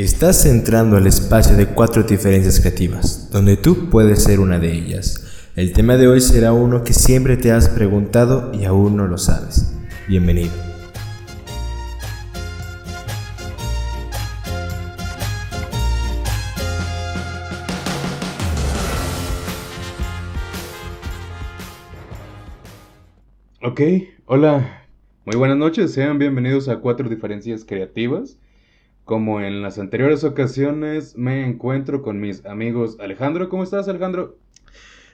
Estás entrando al espacio de cuatro diferencias creativas, donde tú puedes ser una de ellas. El tema de hoy será uno que siempre te has preguntado y aún no lo sabes. Bienvenido. Ok, hola, muy buenas noches, sean bienvenidos a Cuatro Diferencias Creativas. Como en las anteriores ocasiones, me encuentro con mis amigos Alejandro. ¿Cómo estás, Alejandro?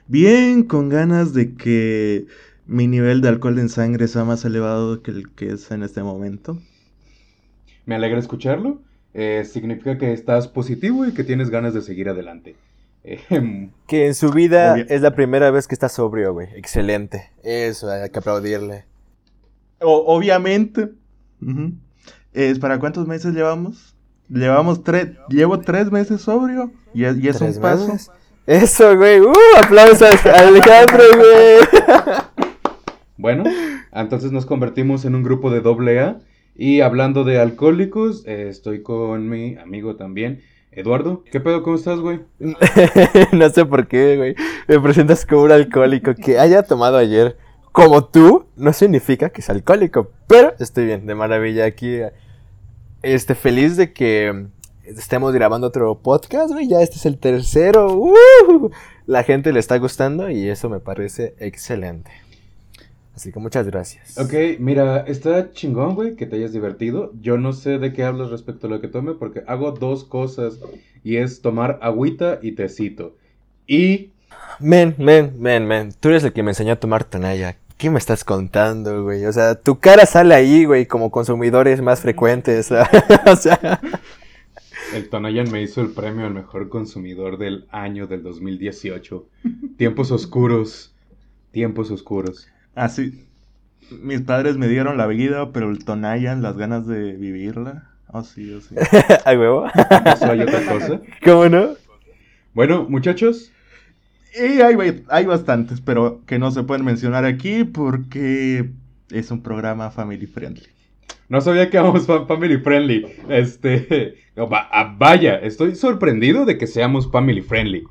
Bien, con ganas de que mi nivel de alcohol en sangre sea más elevado que el que es en este momento. Me alegra escucharlo. Eh, significa que estás positivo y que tienes ganas de seguir adelante. Em, que en su vida es la primera vez que está sobrio, güey. Excelente. Eso, hay que aplaudirle. obviamente. ¿Es ¿Para cuántos meses llevamos? Llevamos tres. Llevo tres meses sobrio. Y, es un paso. Eso, güey. ¡Uh! Aplausos a Alejandro, güey. Bueno, entonces nos convertimos en un grupo de doble A. Y hablando de alcohólicos, eh, estoy con mi amigo también, Eduardo, ¿qué pedo? ¿Cómo estás, güey? no sé por qué, güey. Me presentas como un alcohólico que haya tomado ayer como tú, no significa que sea alcohólico. Pero estoy bien, de maravilla aquí. Este, feliz de que estemos grabando otro podcast, güey. Ya este es el tercero. ¡Uh! La gente le está gustando y eso me parece excelente. Así que muchas gracias. Ok, mira, está chingón, güey, que te hayas divertido. Yo no sé de qué hablas respecto a lo que tome porque hago dos cosas y es tomar agüita y tecito. Y... Men, men, men, men, tú eres el que me enseñó a tomar tonalla. ¿Qué me estás contando, güey? O sea, tu cara sale ahí, güey, como consumidores más frecuentes. o sea... El Tonayan me hizo el premio al mejor consumidor del año del 2018. Tiempos oscuros. Tiempos oscuros. Así. Mis padres me dieron la vida, pero el Tonayan, las ganas de vivirla. Oh, sí, oh, sí. ¿A huevo? ¿Eso hay otra cosa? ¿Cómo no? Bueno, muchachos. Y hay, hay bastantes, pero que no se pueden mencionar aquí porque es un programa family friendly. No sabía que éramos family friendly. Este. Ah, vaya, estoy sorprendido de que seamos family friendly.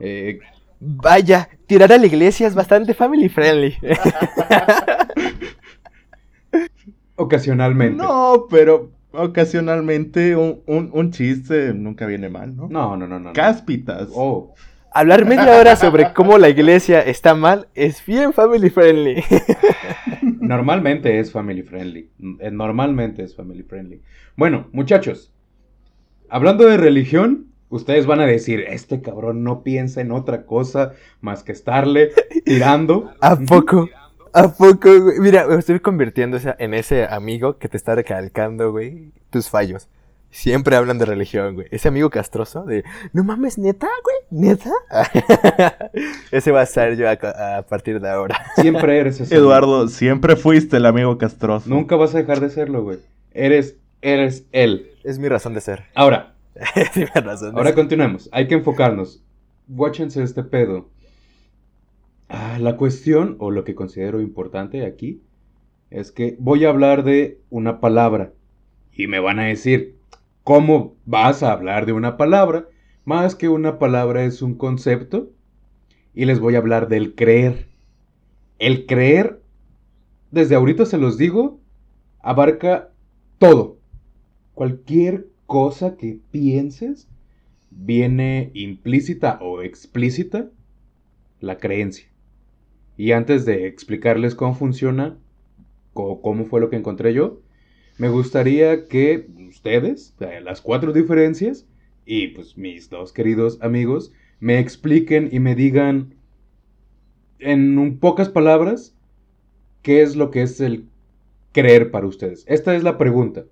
Eh, Vaya, tirar a la iglesia es bastante family friendly. Ocasionalmente. No, pero ocasionalmente un, chiste nunca viene mal, ¿no? No, no, no, no. Cáspitas. Oh. Hablar media hora sobre cómo la iglesia está mal es bien family friendly. Normalmente es family friendly. Eh, normalmente es family friendly. Bueno, muchachos. Hablando de religión, ustedes van a decir, este cabrón no piensa en otra cosa más que estarle tirando. ¿A poco? ¿A poco, güey? Mira, me estoy convirtiendo en ese amigo que te está recalcando, güey, tus fallos. Siempre hablan de religión, güey. Ese amigo castroso de, no mames, neta, güey, neta. ese va a ser yo a, partir de ahora. Siempre eres ese. Eduardo, siempre fuiste el amigo castroso. Nunca vas a dejar de serlo, güey. Eres, eres él. Es mi razón de ser. Ahora, Ahora continuemos. Hay que enfocarnos. Watchense este pedo. Ah, la cuestión, o lo que considero importante aquí, es que voy a hablar de una palabra. Y me van a decir, ¿cómo vas a hablar de una palabra? Más que una palabra es un concepto. Y les voy a hablar del creer. El creer, desde ahorita se los digo, abarca todo. Cualquier cosa que pienses viene implícita o explícita la creencia. Y antes de explicarles cómo funciona, o cómo fue lo que encontré yo, me gustaría que ustedes, las cuatro diferencias, y pues mis dos queridos amigos, me expliquen y me digan en pocas palabras qué es lo que es el creer para ustedes. Esta es la pregunta.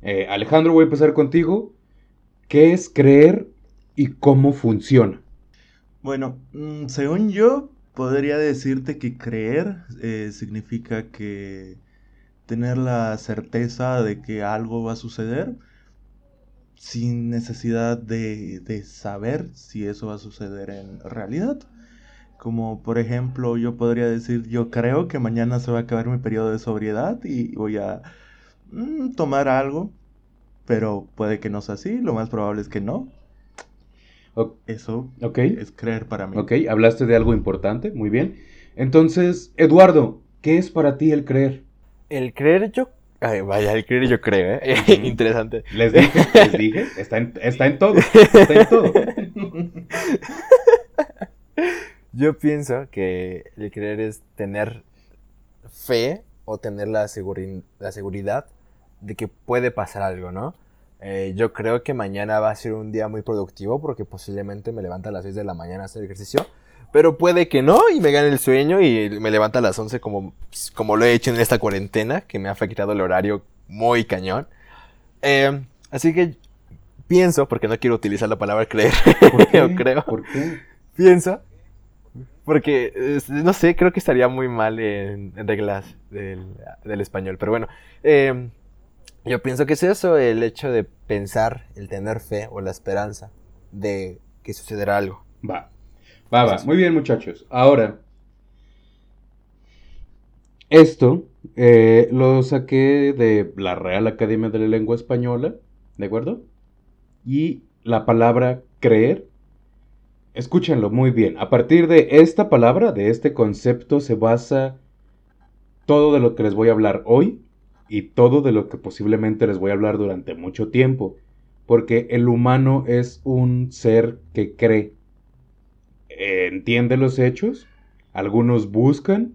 Eh, Alejandro, voy a empezar contigo. ¿Qué es creer y cómo funciona? Bueno, mm, según yo, podría decirte que creer eh, significa que tener la certeza de que algo va a suceder sin necesidad de, de, saber si eso va a suceder en realidad. Como por ejemplo, yo podría decir, yo creo que mañana se va a acabar mi periodo de sobriedad y voy a Mm, tomar algo pero puede que no sea así, lo más probable es que no. Eso es creer para mí. Ok, hablaste de algo importante, muy bien. Entonces, Eduardo, ¿qué es para ti el creer? El creer yo... Ay, vaya, el creer yo creo, ¿eh? Interesante. Les dije, les dije, está en, está en todo, está en todo. yo pienso que el creer es tener fe o tener la, la seguridad de que puede pasar algo, ¿no? Eh, yo creo que mañana va a ser un día muy productivo porque posiblemente me levanta a las 6 de la mañana a hacer ejercicio. Pero puede que no y me gane el sueño y me levanta a las 11 como, como lo he hecho en esta cuarentena que me ha afectado el horario muy cañón. Eh, así que pienso, porque no quiero utilizar la palabra creer, ¿Por qué? creo. ¿Por qué? Pienso, porque no sé, creo que estaría muy mal en, reglas del, del, español. Pero bueno, eh, yo pienso que es eso, el hecho de pensar, el tener fe o la esperanza de que sucederá algo. Va, va, va. Muy bien, muchachos. Ahora, esto eh, lo saqué de la Real Academia de la Lengua Española, ¿de acuerdo? Y la palabra creer, escúchenlo muy bien. A partir de esta palabra, de este concepto, se basa todo de lo que les voy a hablar hoy y todo de lo que posiblemente les voy a hablar durante mucho tiempo, porque el humano es un ser que cree, entiende los hechos, algunos buscan,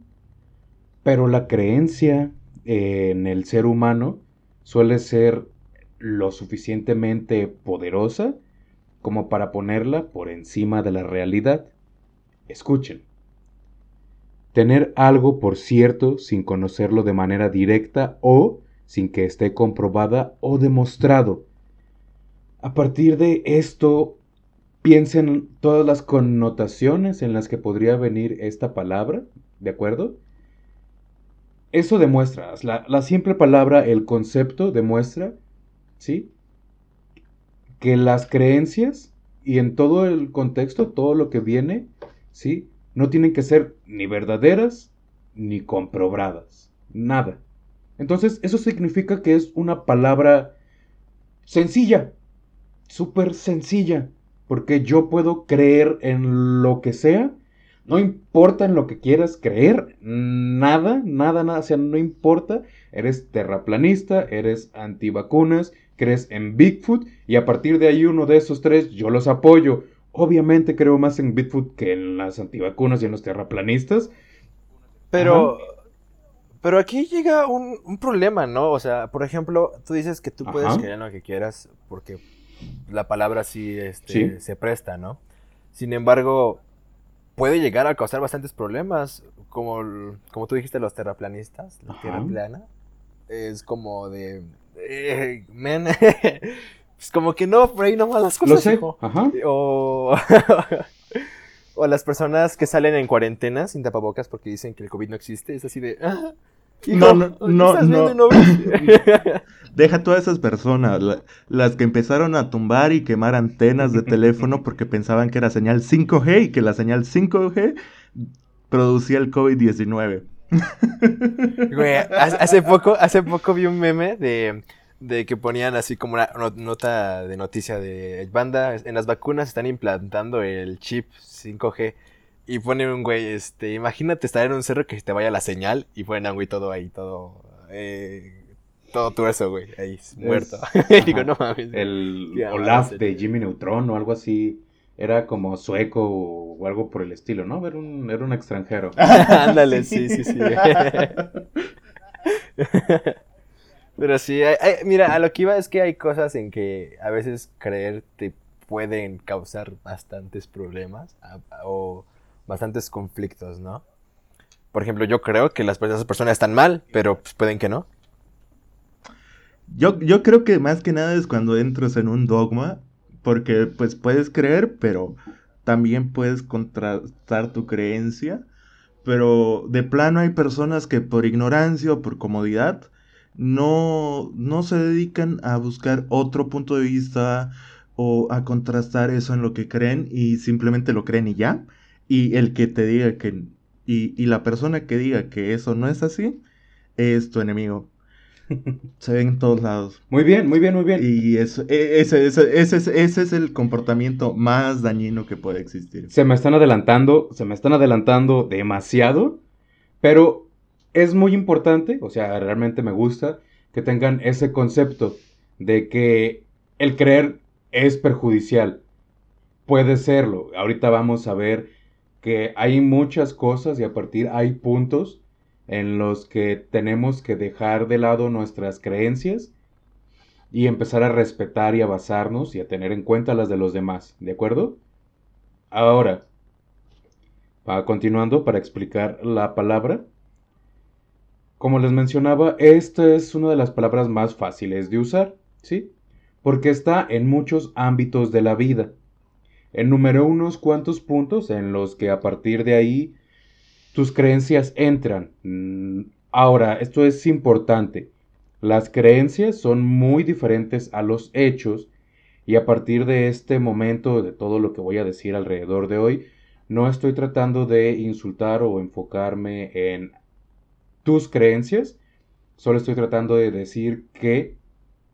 pero la creencia en el ser humano suele ser lo suficientemente poderosa como para ponerla por encima de la realidad. Escuchen. Tener algo por cierto sin conocerlo de manera directa o sin que esté comprobada o demostrado. A partir de esto, piensen todas las connotaciones en las que podría venir esta palabra, ¿de acuerdo? Eso demuestra, la, simple palabra, el concepto demuestra, ¿sí? Que las creencias y en todo el contexto, todo lo que viene, ¿sí? no tienen que ser ni verdaderas ni comprobadas. Nada. Entonces, eso significa que es una palabra sencilla, súper sencilla, porque yo puedo creer en lo que sea, no importa en lo que quieras creer, nada, nada, nada, o sea, no importa, eres terraplanista, eres antivacunas, crees en Bigfoot, y a partir de ahí uno de esos tres yo los apoyo, Obviamente creo más en Bigfoot que en las antivacunas y en los terraplanistas. Pero, pero aquí llega un, problema, ¿no? O sea, por ejemplo, tú dices que tú puedes creer en lo que quieras porque la palabra sí, este, se presta, ¿no? Sin embargo, puede llegar a causar bastantes problemas, como, como tú dijiste, los terraplanistas, la tierra plana. Es como de... Eh, men, pues como que no, por ahí no las cosas. Lo sé. Ajá. O... o las personas que salen en cuarentena sin tapabocas porque dicen que el COVID no existe. Es así de. Ah, no, no, no, no. Deja todas esas personas, las que empezaron a tumbar y quemar antenas de teléfono porque pensaban que era señal 5G y que la señal 5G producía el COVID-19. hace poco, hace poco vi un meme de de que ponían así como una nota de noticia de banda, en las vacunas están implantando el chip 5G y ponen un güey, este, imagínate estar en un cerro que te vaya la señal y ponen a un güey todo ahí, todo, eh, todo tuerzo, güey, ahí, muerto. Digo, no mames. El Olaf de Jimmy Neutron o algo así. Era como sueco o algo por el estilo, ¿no? Era un, era un extranjero. Ándale, sí, sí, sí. Pero sí, mira, a lo que iba es que hay cosas en que a veces creer te pueden causar bastantes problemas o bastantes conflictos, ¿no? Por ejemplo, yo creo que las esas personas están mal, pero pues, pueden que no. Yo, yo creo que más que nada es cuando entras en un dogma, porque pues puedes creer, pero también puedes contrastar tu creencia. Pero de plano hay personas que por ignorancia o por comodidad no, no se dedican a buscar otro punto de vista o a contrastar eso en lo que creen y simplemente lo creen y ya. Y el que te diga que... Y, y la persona que diga que eso no es así es tu enemigo. Se ven en todos lados. Muy bien, muy bien, muy bien. Y eso, e, ese, ese, ese, ese, es el comportamiento más dañino que puede existir. Se me están adelantando, se me están adelantando demasiado, pero es muy importante, o sea, realmente me gusta que tengan ese concepto de que el creer es perjudicial. Puede serlo. Ahorita vamos a ver que hay muchas cosas y a partir hay puntos en los que tenemos que dejar de lado nuestras creencias y empezar a respetar y a basarnos y a tener en cuenta las de los demás, ¿de acuerdo? Ahora, continuando para explicar la palabra. Como les mencionaba, esta es una de las palabras más fáciles de usar, ¿sí? Porque está en muchos ámbitos de la vida. Enumeró unos cuantos puntos en los que a partir de ahí tus creencias entran. Mm, ahora, esto es importante. Las creencias son muy diferentes a los hechos y a partir de este momento, de todo lo que voy a decir alrededor de hoy, no estoy tratando de insultar o enfocarme en tus creencias, solo estoy tratando de decir que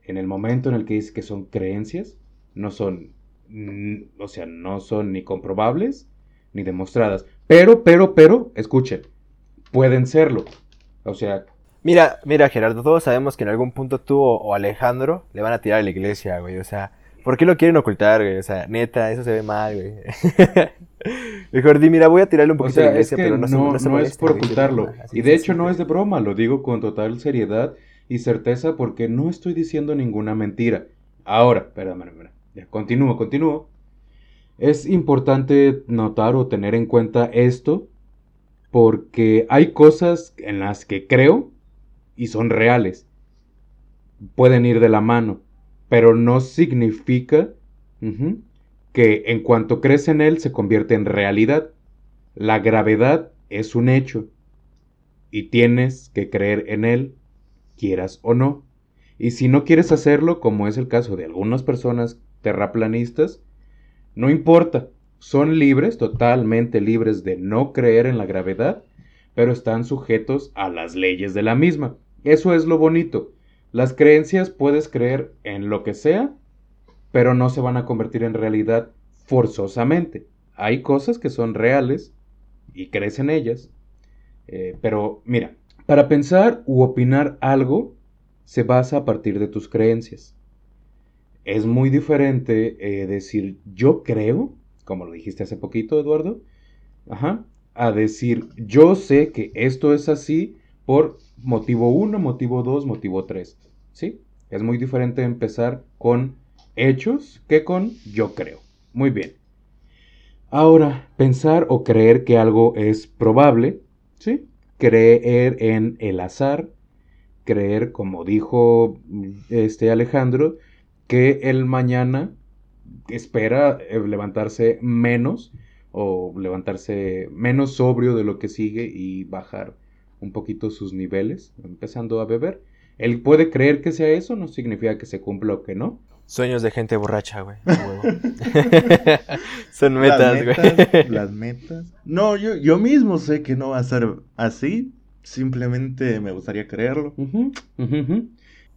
en el momento en el que dices que son creencias, no son, mm, o sea, no son ni comprobables ni demostradas. Pero, pero, pero, escuchen, pueden serlo. O sea... Mira, mira, Gerardo, todos sabemos que en algún punto tú o, Alejandro le van a tirar a la iglesia, güey. O sea, ¿por qué lo quieren ocultar, güey? O sea, neta, eso se ve mal, güey. Mejor di, mira, voy a tirarle un poquito a la iglesia, pero no, no, no, es por ocultarlo. y de hecho no es de broma, lo digo con total seriedad y certeza porque no estoy diciendo ninguna mentira. Ahora, ya, continúo, continúo. Es importante notar o tener en cuenta esto porque hay cosas en las que creo y son reales. Pueden ir de la mano, pero no significa que en cuanto crees en él se convierte en realidad. La gravedad es un hecho y tienes que creer en él, quieras o no. Y si no quieres hacerlo, como es el caso de algunas personas terraplanistas, no importa, son libres, totalmente libres de no creer en la gravedad, pero están sujetos a las leyes de la misma. Eso es lo bonito. Las creencias puedes creer en lo que sea, pero no se van a convertir en realidad forzosamente. Hay cosas que son reales y crees en ellas. Eh, pero mira, para pensar u opinar algo se basa a partir de tus creencias es muy diferente eh, decir yo creo, como lo dijiste hace poquito, Eduardo, ajá, a decir yo sé que esto es así por motivo 1, motivo 2, motivo 3. ¿Sí? Es muy diferente empezar con hechos que con yo creo. Muy bien. Ahora, pensar o creer que algo es probable, ¿sí? Creer en el azar, creer, como dijo este Alejandro, que el mañana espera eh, levantarse menos o levantarse menos sobrio de lo que sigue y bajar un poquito sus niveles, empezando a beber. Él puede creer que sea eso, no significa que se cumpla o que no. Sueños de gente borracha, güey. Son metas, güey. Las metas. No, yo, yo mismo sé que no va a ser así. Simplemente me gustaría creerlo.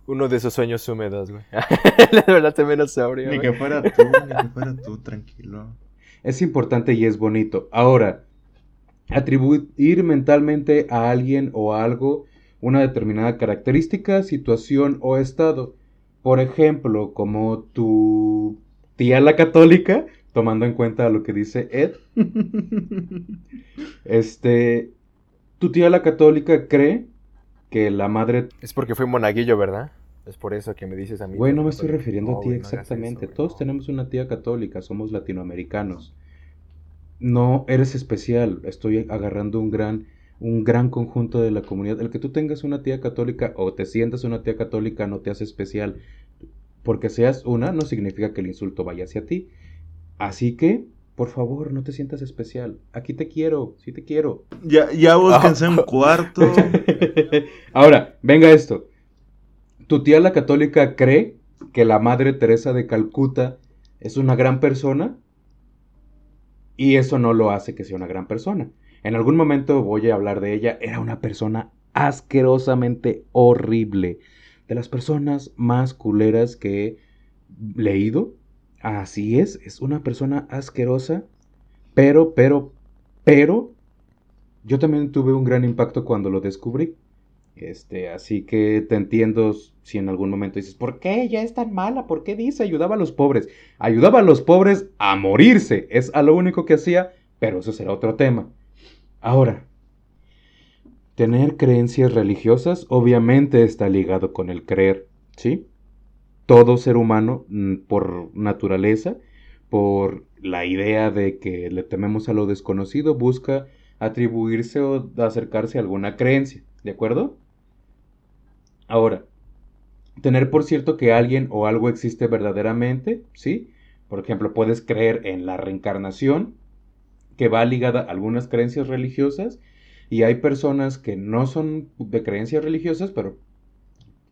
Uno de esos sueños húmedos, güey. la verdad te menos sobrio. Ni que fuera tú, ni que fuera tú, tranquilo. Es importante y es bonito. Ahora, atribuir mentalmente a alguien o a algo una determinada característica, situación o estado. Por ejemplo, como tu tía la católica, tomando en cuenta lo que dice Ed. este, tu tía la católica cree que la madre... Es porque fue monaguillo, ¿verdad? Es por eso que me dices a mí. Güey, no me estoy refiriendo a ti exactamente. Todos tenemos una tía católica, somos latinoamericanos. No eres especial, estoy agarrando un gran, un gran conjunto de la comunidad. El que tú tengas una tía católica o te sientas una tía católica no te hace especial. Porque seas una no significa que el insulto vaya hacia ti. Así que por favor, no te sientas especial. Aquí te quiero, sí te quiero. Ya, ya búsquense un cuarto. Ahora, venga esto. Tu tía la católica cree que la Madre Teresa de Calcuta es una gran persona y eso no lo hace que sea una gran persona. En algún momento voy a hablar de ella. Era una persona asquerosamente horrible. de las personas más culeras que he leído. Así es, es una persona asquerosa, pero, pero, pero, yo también tuve un gran impacto cuando lo descubrí. Este, así que te entiendo si en algún momento dices, ¿por qué ella es tan mala? ¿Por qué dice ayudaba a los pobres? Ayudaba a los pobres a morirse. Es a lo único que hacía, pero eso será otro tema. Ahora, tener creencias religiosas obviamente está ligado con el creer, ¿sí? Todo ser humano, mm, por naturaleza, por la idea de que le tememos a lo desconocido, busca atribuirse o acercarse a alguna creencia, ¿de acuerdo? Ahora, tener por cierto que alguien o algo existe verdaderamente, ¿sí? Por ejemplo, puedes creer en la reencarnación, que va ligada a algunas creencias religiosas, y hay personas que no son de creencias religiosas, pero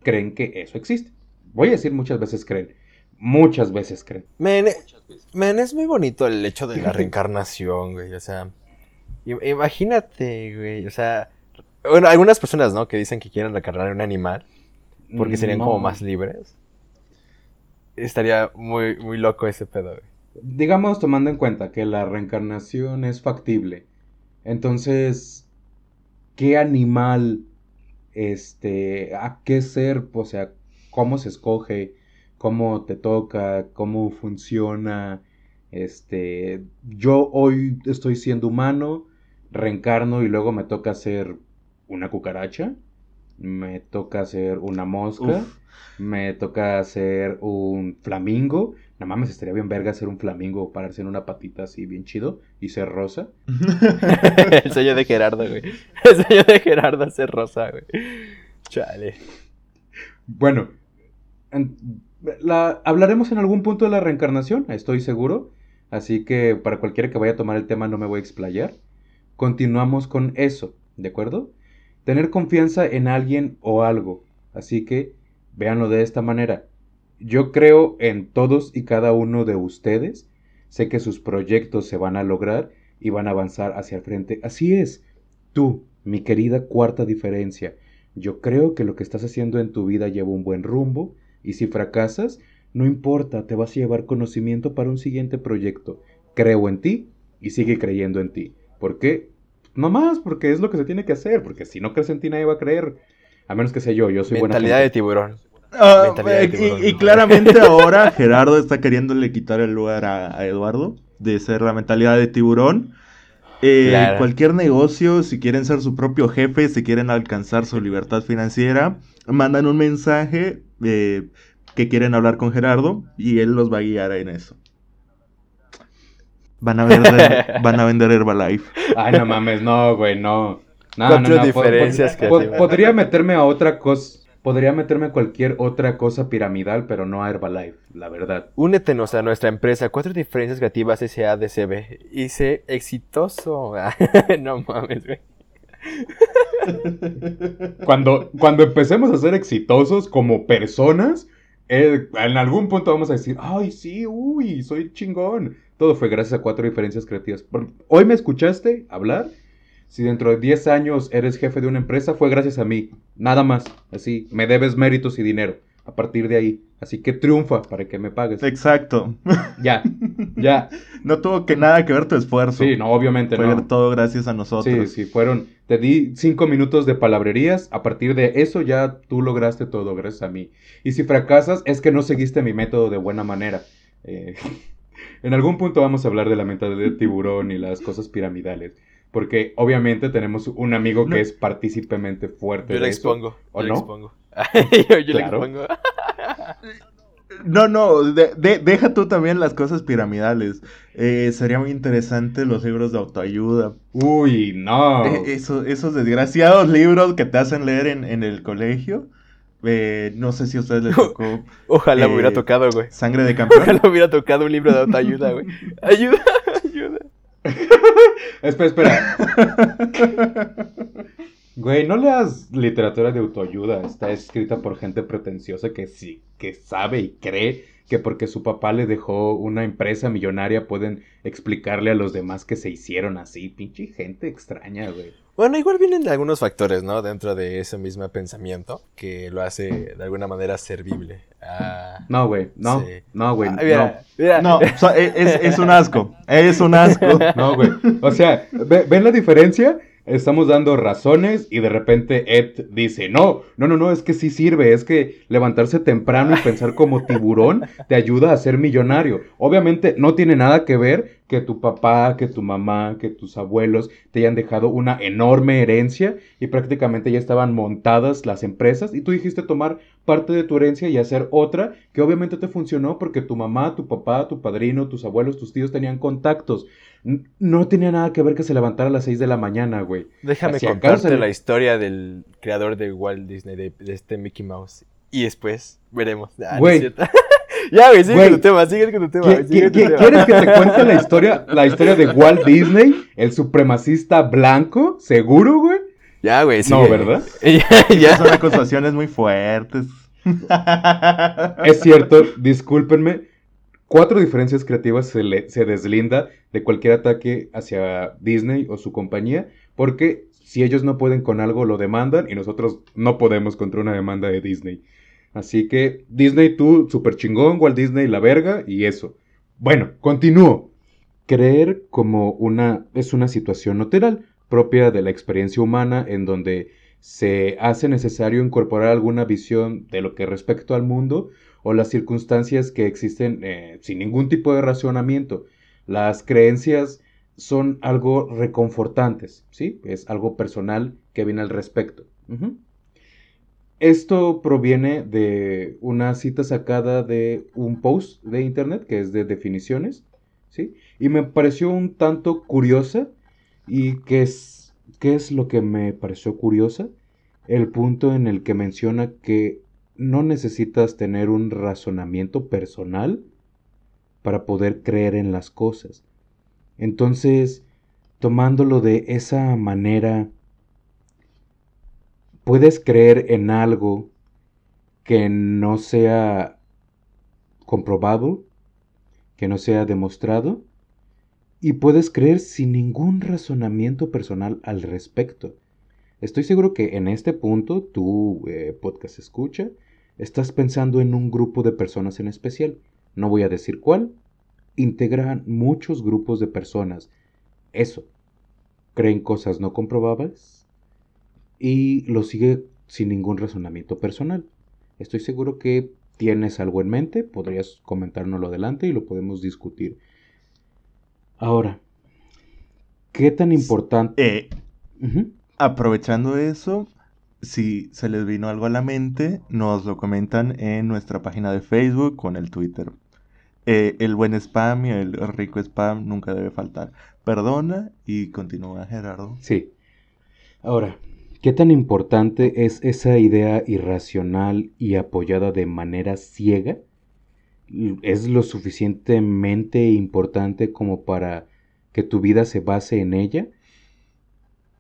creen que eso existe. Voy a decir muchas veces creen. Muchas veces creen. Men, es muy bonito el hecho de la reencarnación, güey. O sea, imagínate, güey. O sea, bueno, algunas personas, ¿no? Que dicen que quieren reencarnar en un animal porque serían como más libres. Estaría muy, muy loco ese pedo, güey. Digamos, tomando en cuenta que la reencarnación es factible. Entonces, ¿qué animal, este, a qué ser, o sea, cómo se escoge, cómo te toca, cómo funciona? Este, yo hoy estoy siendo humano, reencarno y luego me toca ser una cucaracha, me toca hacer una mosca, me toca hacer un flamingo. No mames, estaría bien verga hacer un flamingo, pararse en una patita así bien chido y ser rosa. el sello de Gerardo, güey. El sello de Gerardo ser rosa, güey. Chale. Bueno, la, hablaremos en algún punto de la reencarnación, estoy seguro. Así que para cualquiera que vaya a tomar el tema no me voy a explayar. Continuamos con eso, ¿de acuerdo? tener confianza en alguien o algo. Así que véanlo de esta manera. Yo creo en todos y cada uno de ustedes. Sé que sus proyectos se van a lograr y van a avanzar hacia el frente. Así es. Tú, mi querida cuarta diferencia. Yo creo que lo que estás haciendo en tu vida lleva un buen rumbo y si fracasas, no importa, te vas a llevar conocimiento para un siguiente proyecto. Creo en ti y sigue creyendo en ti. ¿Por qué? No más, porque es lo que se tiene que hacer. Porque si no crees en ti, nadie va a creer. A menos que sea yo, yo soy Mentalidad de tiburón. Ah, Mentalidad de tiburón. Y, claramente ahora Gerardo está queriéndole quitar el lugar a, Eduardo de ser la mentalidad de tiburón. Eh, cualquier negocio, si quieren ser su propio jefe, si quieren alcanzar su libertad financiera, mandan un mensaje eh, que quieren hablar con Gerardo y él los va a guiar en eso. Van a vender, van a vender Herbalife. Ay, no mames, no, güey, no. No, no, diferencias que Podría meterme a otra cosa. Podría meterme a cualquier otra cosa piramidal, pero no a Herbalife, la verdad. Únetenos a nuestra empresa, Cuatro Diferencias Creativas SADCB. Y sé exitoso. no mames, güey. Cuando, cuando empecemos a ser exitosos como personas, eh, en algún punto vamos a decir, ay, sí, uy, soy chingón. Todo fue gracias a cuatro diferencias creativas. Hoy me escuchaste hablar. Si dentro de 10 años eres jefe de una empresa, fue gracias a mí. Nada más. Así, me debes méritos y dinero. A partir de ahí. Así que triunfa para que me pagues. Exacto. Ya, ya. No tuvo que nada que ver tu esfuerzo. Sí, no, obviamente fue todo gracias a nosotros. Sí, sí, fueron. Te di cinco minutos de palabrerías. A partir de eso ya tú lograste todo gracias a mí. Y si fracasas, es que no seguiste mi método de buena manera. Eh. En algún punto vamos a hablar de la mentalidad de tiburón y las cosas piramidales. Porque obviamente tenemos un amigo que es partícipamente fuerte. Yo le expongo. ¿O yo no? Le expongo. yo, le expongo. No, no, deja tú también las cosas piramidales. Eh, sería muy interesante los libros de autoayuda. Uy, no. Eh, esos desgraciados libros que te hacen leer en, en el colegio. Eh, no sé si a ustedes les tocó. Ojalá me hubiera eh, tocado, güey. Sangre de campeón. Ojalá me hubiera tocado un libro de autoayuda, güey. Ayuda. espera, espera. Güey, no leas literatura de autoayuda. Está escrita por gente pretenciosa que sí, que sabe y cree que porque su papá le dejó una empresa millonaria pueden explicarle a los demás que se hicieron así. Pinche gente extraña, güey. Bueno, igual vienen algunos factores, ¿no? Dentro de ese mismo pensamiento que lo hace de alguna manera servible. Ah, no, güey, no, no, güey, ah, no. No, es, es, un asco, es un asco. No, güey, o sea, ¿ven la diferencia? estamos dando razones y de repente Ed dice, no, no, no, no, es que sí sirve, es que levantarse temprano y pensar como tiburón te ayuda a ser millonario. Obviamente no tiene nada que ver que tu papá, que tu mamá, que tus abuelos te hayan dejado una enorme herencia y prácticamente ya estaban montadas las empresas y tú dijiste tomar parte de tu herencia y hacer otra que obviamente te funcionó porque tu mamá, tu papá, tu padrino, tus abuelos, tus tíos tenían contactos. No tenía nada que ver que se levantara a las 6 de la mañana, güey. Déjame contarte la historia del creador de Walt Disney, de, este Mickey Mouse. Y después veremos. Ah, güey. ya, güey, sigue con tu tema, sigue con tu tema. ¿Quieres que te cuente la historia, la historia de Walt Disney, el supremacista blanco? ¿Seguro, güey? Ya, güey, sí. No, ¿verdad? ya, Son acusaciones muy fuertes. es cierto, discúlpenme Cuatro diferencias creativas se, se deslinda de cualquier ataque hacia Disney o su compañía, porque si ellos no pueden con algo, lo demandan y nosotros no podemos contra una demanda de Disney. Así que Disney, tú, super chingón, Walt Disney, la verga y eso. Bueno, continúo. Creer como una es una situación lateral propia de la experiencia humana en donde se hace necesario incorporar alguna visión de lo que respecto al mundo o las circunstancias que existen eh, sin ningún tipo de razonamiento. Las creencias son algo reconfortantes, ¿sí? Es algo personal que viene al respecto. Esto proviene de una cita sacada de un post de internet que es de definiciones, ¿sí? Y me pareció un tanto curiosa y ¿qué es, qué es lo que me pareció curiosa? El punto en el que menciona que no necesitas tener un razonamiento personal para poder creer en las cosas. Entonces, tomándolo de esa manera, puedes creer en algo que no sea comprobado, que no sea demostrado, y puedes creer sin ningún razonamiento personal al respecto. Estoy seguro que en este punto, tu eh, podcast escucha, Estás pensando en un grupo de personas en especial. No voy a decir cuál. Integran muchos grupos de personas. Eso. Creen cosas no comprobables y lo sigue sin ningún razonamiento personal. Estoy seguro que tienes algo en mente, podrías comentárnoslo adelante y lo podemos discutir. Ahora, ¿qué tan importante... Eh, aprovechando eso, si se les vino algo a la mente, nos lo comentan en nuestra página de Facebook con el Twitter. Eh, el buen spam y el rico spam nunca debe faltar. Perdona y continúa Gerardo. Sí. Ahora, ¿qué tan importante es esa idea irracional y apoyada de manera ciega? ¿Es lo suficientemente importante como para que tu vida se base en ella?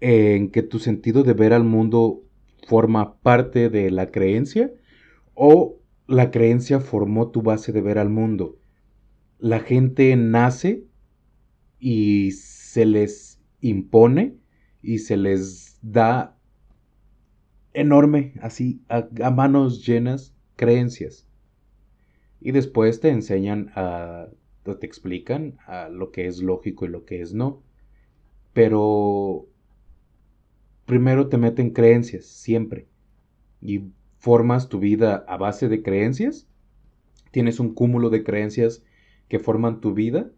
¿En que tu sentido de ver al mundo forma parte de la creencia o la creencia formó tu base de ver al mundo. La gente nace y se les impone y se les da enorme, así, a, manos llenas, creencias. Y después te enseñan a, te explican a lo que es lógico y lo que es no. Pero primero te meten creencias, siempre. Y formas tu vida a base de creencias. Tienes un cúmulo de creencias que forman tu vida.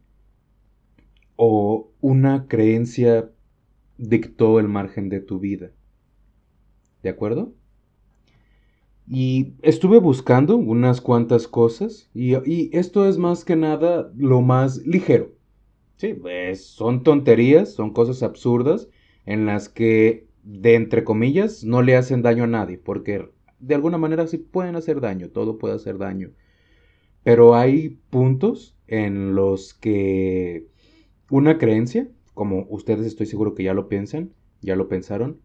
O una creencia dictó el margen de tu vida. ¿De acuerdo? Y estuve buscando unas cuantas cosas y, esto es más que nada lo más ligero. Sí, pues son tonterías, son cosas absurdas en las que de entre comillas, no le hacen daño a nadie, porque de alguna manera sí pueden hacer daño, todo puede hacer daño. Pero hay puntos en los que una creencia, como ustedes estoy seguro que ya lo piensan, ya lo pensaron,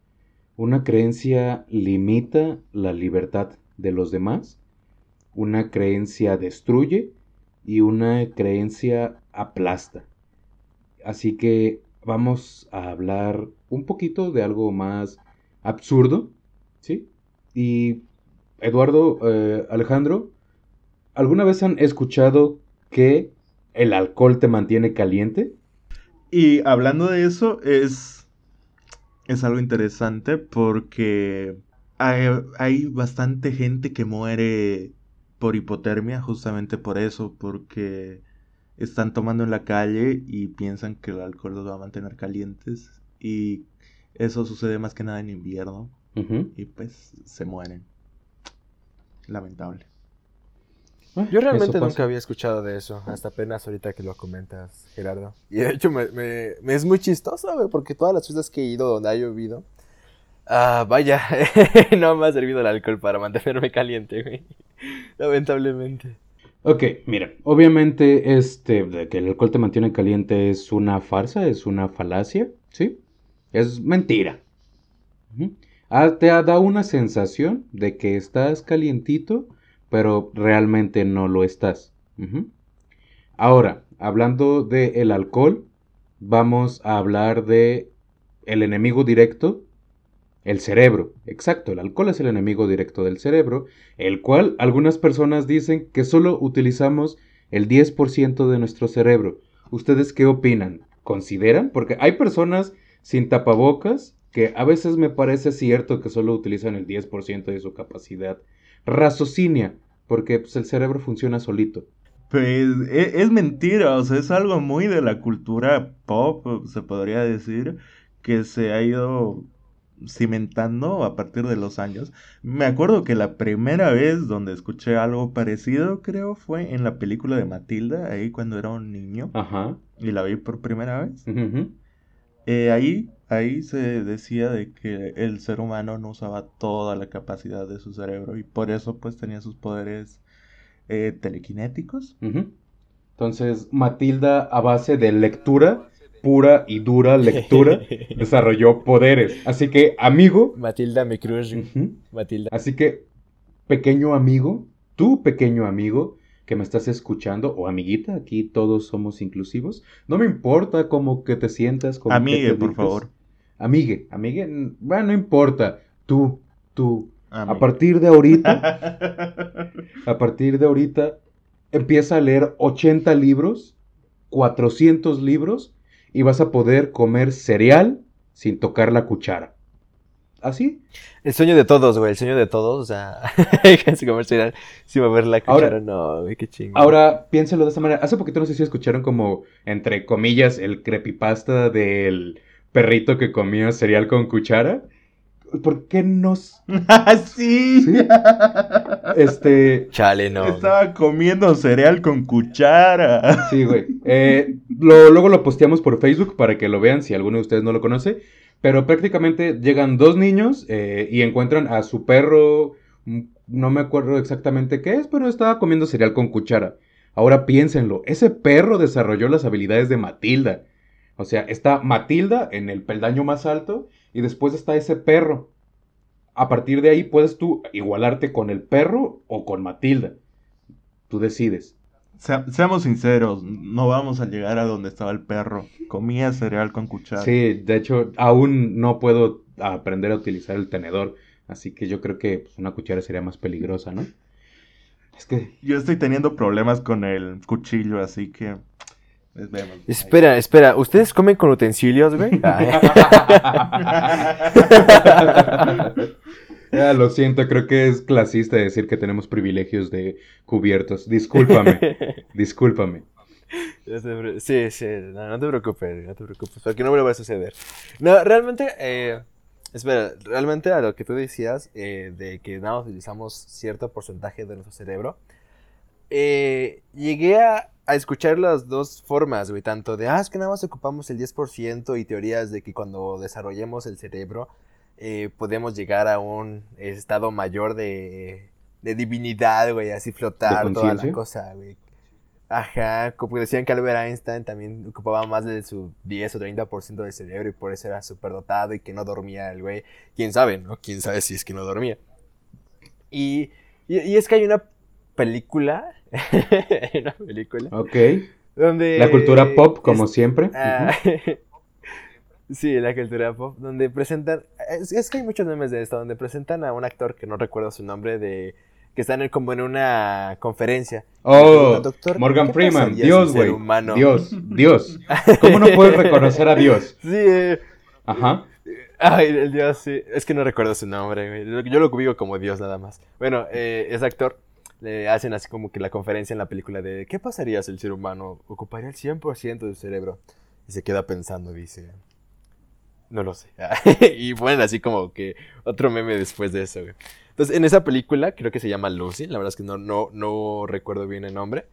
una creencia limita la libertad de los demás una creencia destruye y una creencia aplasta. Así que vamos a hablar un poquito de algo más absurdo, ¿sí? Y Eduardo, eh, Alejandro, ¿alguna vez han escuchado que el alcohol te mantiene caliente? Y hablando de eso, es, es algo interesante porque hay, hay bastante gente que muere por hipotermia justamente por eso, porque están tomando en la calle y piensan que el alcohol los va a mantener calientes y eso sucede más que nada en invierno y pues se mueren. Lamentable. Yo realmente nunca había escuchado de eso, hasta apenas ahorita que lo comentas, Gerardo. Y de hecho me, es muy chistoso, güey, porque todas las fiestas que he ido donde ha llovido, ah, vaya, no me ha servido el alcohol para mantenerme caliente, güey. Lamentablemente. Ok, mira, obviamente este, de que el alcohol te mantiene caliente es una farsa, es una falacia, ¿sí? Es mentira. Ah, te da una sensación de que estás calientito, pero realmente no lo estás. Ahora, hablando del el alcohol, vamos a hablar de el enemigo directo el cerebro, exacto, el alcohol es el enemigo directo del cerebro, el cual algunas personas dicen que solo utilizamos el 10% de nuestro cerebro. ¿Ustedes qué opinan? ¿Consideran? Porque hay personas sin tapabocas que a veces me parece cierto que solo utilizan el 10% de su capacidad. Raciocinia, porque pues, el cerebro funciona solito. Pues e, es, mentira, o sea, es algo muy de la cultura pop, se podría decir, que se ha ido cimentando a partir de los años. Me acuerdo que la primera vez donde escuché algo parecido, creo, fue en la película de Matilda, ahí cuando era un niño. Ajá. Y la vi por primera vez. Eh, ahí, ahí se decía de que el ser humano no usaba toda la capacidad de su cerebro y por eso pues tenía sus poderes eh, telequinéticos. Entonces, Matilda a base de lectura pura y dura lectura, desarrolló poderes. Así que, amigo. Matilda me cruz. Matilda. Así que, pequeño amigo, tú pequeño amigo que me estás escuchando, o amiguita, aquí todos somos inclusivos. No me importa cómo que te sientas. Como amigue, por favor. Amigue, amigue, bueno, no importa. Tú, tú. A partir de ahorita, a partir de ahorita, empieza a leer 80 libros, 400 libros y vas a poder comer cereal sin tocar la cuchara. ¿Así? El sueño de todos, güey, el sueño de todos, o sea, comer cereal sin mover la cuchara, no, güey, qué chingón. Ahora, piénselo de esta manera. Hace poquito no sé si escucharon como, entre comillas, el creepypasta del perrito que comía cereal con cuchara. ¿Por qué nos...? ¿Sí? ¿Sí? Este... Chale, no. Estaba comiendo cereal con cuchara. Sí, güey. Eh, luego lo posteamos por Facebook para que lo vean si alguno de ustedes no lo conoce. Pero prácticamente llegan dos niños eh, y encuentran a su perro... Mm, no me acuerdo exactamente qué es, pero estaba comiendo cereal con cuchara. Ahora piénsenlo, ese perro desarrolló las habilidades de Matilda. O sea, está Matilda en el peldaño más alto y después está ese perro. A partir de ahí puedes tú igualarte con el perro o con Matilda. Tú decides. Seamos sinceros, no vamos a llegar a donde estaba el perro. Comía cereal con cuchara. Sí, de hecho, aún no puedo aprender a utilizar el tenedor. Así que yo creo que pues, una cuchara sería más peligrosa, ¿no? Es que... Yo estoy teniendo problemas con el cuchillo, así que espera, espera, ¿ustedes comen con utensilios, güey? Ah, lo siento, creo que es clasista decir que tenemos privilegios de cubiertos. Discúlpame, discúlpame. Sí, sí, no, te preocupes, no te preocupes, porque no me lo va a suceder. No, realmente, eh, espera, realmente a lo que tú decías, eh, de que nada utilizamos cierto porcentaje de nuestro cerebro, eh, llegué a a escuchar las dos formas, güey, tanto de, ah, es que nada más ocupamos el 10% y teorías de que cuando desarrollemos el cerebro eh, podemos llegar a un estado mayor de, de divinidad, güey, así flotar toda la cosa, güey. Ajá, como decían que Albert Einstein también ocupaba más de su 10 o 30% del cerebro y por eso era súper dotado y que no dormía el güey. ¿Quién sabe, no? ¿Quién sabe si es que no dormía? Y, y, y es que hay una película. una película. Ok. Donde. La cultura pop, como siempre. Ah, sí, la cultura pop. Donde presentan. Es, que hay muchos memes de esto. Donde presentan a un actor que no recuerdo su nombre. de Que están como en una conferencia. Oh, Doctor, Morgan Freeman. Dios, güey. Dios, Dios. ¿Cómo no puedes reconocer a Dios? Sí. Eh. Ajá. Ay, el dios, sí. Es que no recuerdo su nombre, güey. Yo lo ubico como dios nada más. Bueno, eh, ese actor le hacen así como que la conferencia en la película de ¿qué pasaría si el ser humano ocuparía el 100% del cerebro? Y se queda pensando, dice, no lo sé. y ponen así como que otro meme después de eso, güey. Entonces, en esa película, creo que se llama Lucy, la verdad es que no, no, no recuerdo bien el nombre.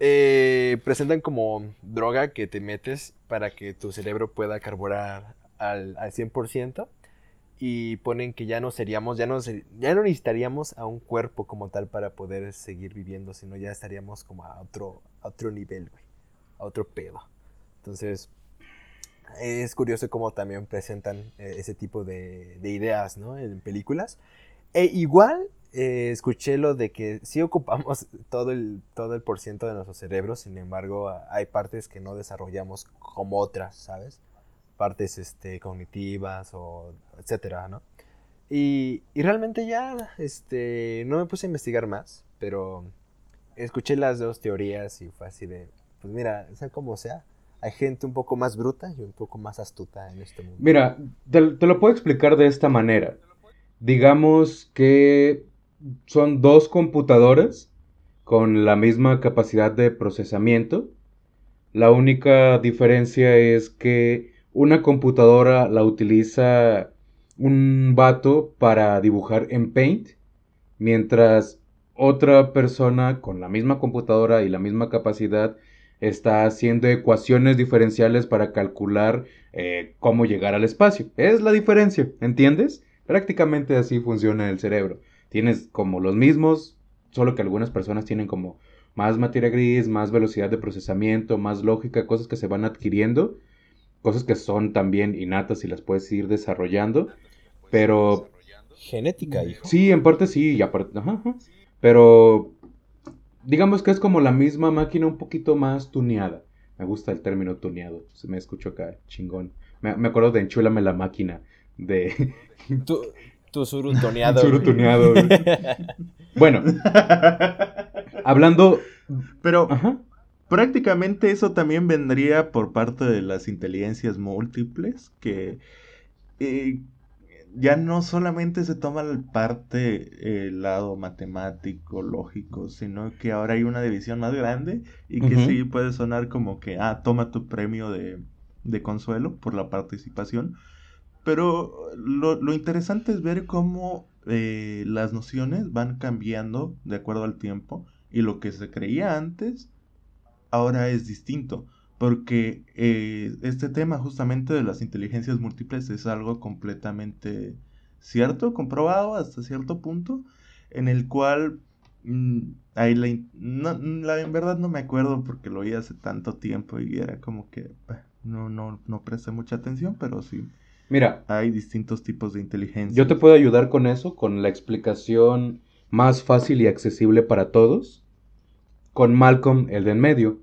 Eh, presentan como droga que te metes para que tu cerebro pueda carburar al, al 100% y ponen que ya no seríamos, ya no, ya no necesitaríamos a un cuerpo como tal para poder seguir viviendo, sino ya estaríamos como a otro, otro nivel, güey, a otro pedo. Entonces, es curioso cómo también presentan eh, ese tipo de, ideas, ¿no? En películas. E igual eh, escuché lo de que sí ocupamos todo el, todo el por ciento de nuestro cerebro, sin embargo, hay partes que no desarrollamos como otras, ¿sabes? partes este, cognitivas o etcétera, ¿no? Y, y, realmente ya este, no me puse a investigar más, pero escuché las dos teorías y fue así de, pues mira, sea como sea, hay gente un poco más bruta y un poco más astuta en este mundo. Mira, te, te lo puedo explicar de esta manera. Digamos que son dos computadoras con la misma capacidad de procesamiento. La única diferencia es que una computadora la utiliza un vato para dibujar en Paint, mientras otra persona con la misma computadora y la misma capacidad está haciendo ecuaciones diferenciales para calcular eh, cómo llegar al espacio. Es la diferencia, ¿entiendes? Prácticamente así funciona el cerebro. Tienes como los mismos, solo que algunas personas tienen como más materia gris, más velocidad de procesamiento, más lógica, cosas que se van adquiriendo cosas que son también innatas y las puedes ir desarrollando, pero... Genética, hijo. Sí, en parte sí, y aparte... Pero digamos que es como la misma máquina un poquito más tuneada. Me gusta el término tuneado, se me escuchó acá, chingón. Me, acuerdo de Enchúlame la máquina, de... Tu, tu surutuneado. surutuneado. bueno, hablando... Pero... Ajá. Prácticamente eso también vendría por parte de las inteligencias múltiples, que eh, ya no solamente se toma parte el lado matemático, lógico, sino que ahora hay una división más grande y que sí puede sonar como que, ah, toma tu premio de, consuelo por la participación. Pero lo, interesante es ver cómo eh, las nociones van cambiando de acuerdo al tiempo y lo que se creía antes ahora es distinto, porque eh, este tema justamente de las inteligencias múltiples es algo completamente cierto, comprobado hasta cierto punto, en el cual mm, ahí la, la, en verdad no me acuerdo porque lo oí hace tanto tiempo y era como que no, no, no presté mucha atención, pero sí. Mira, hay distintos tipos de inteligencia. Yo te puedo ayudar con eso, con la explicación más fácil y accesible para todos con Malcolm el de en medio.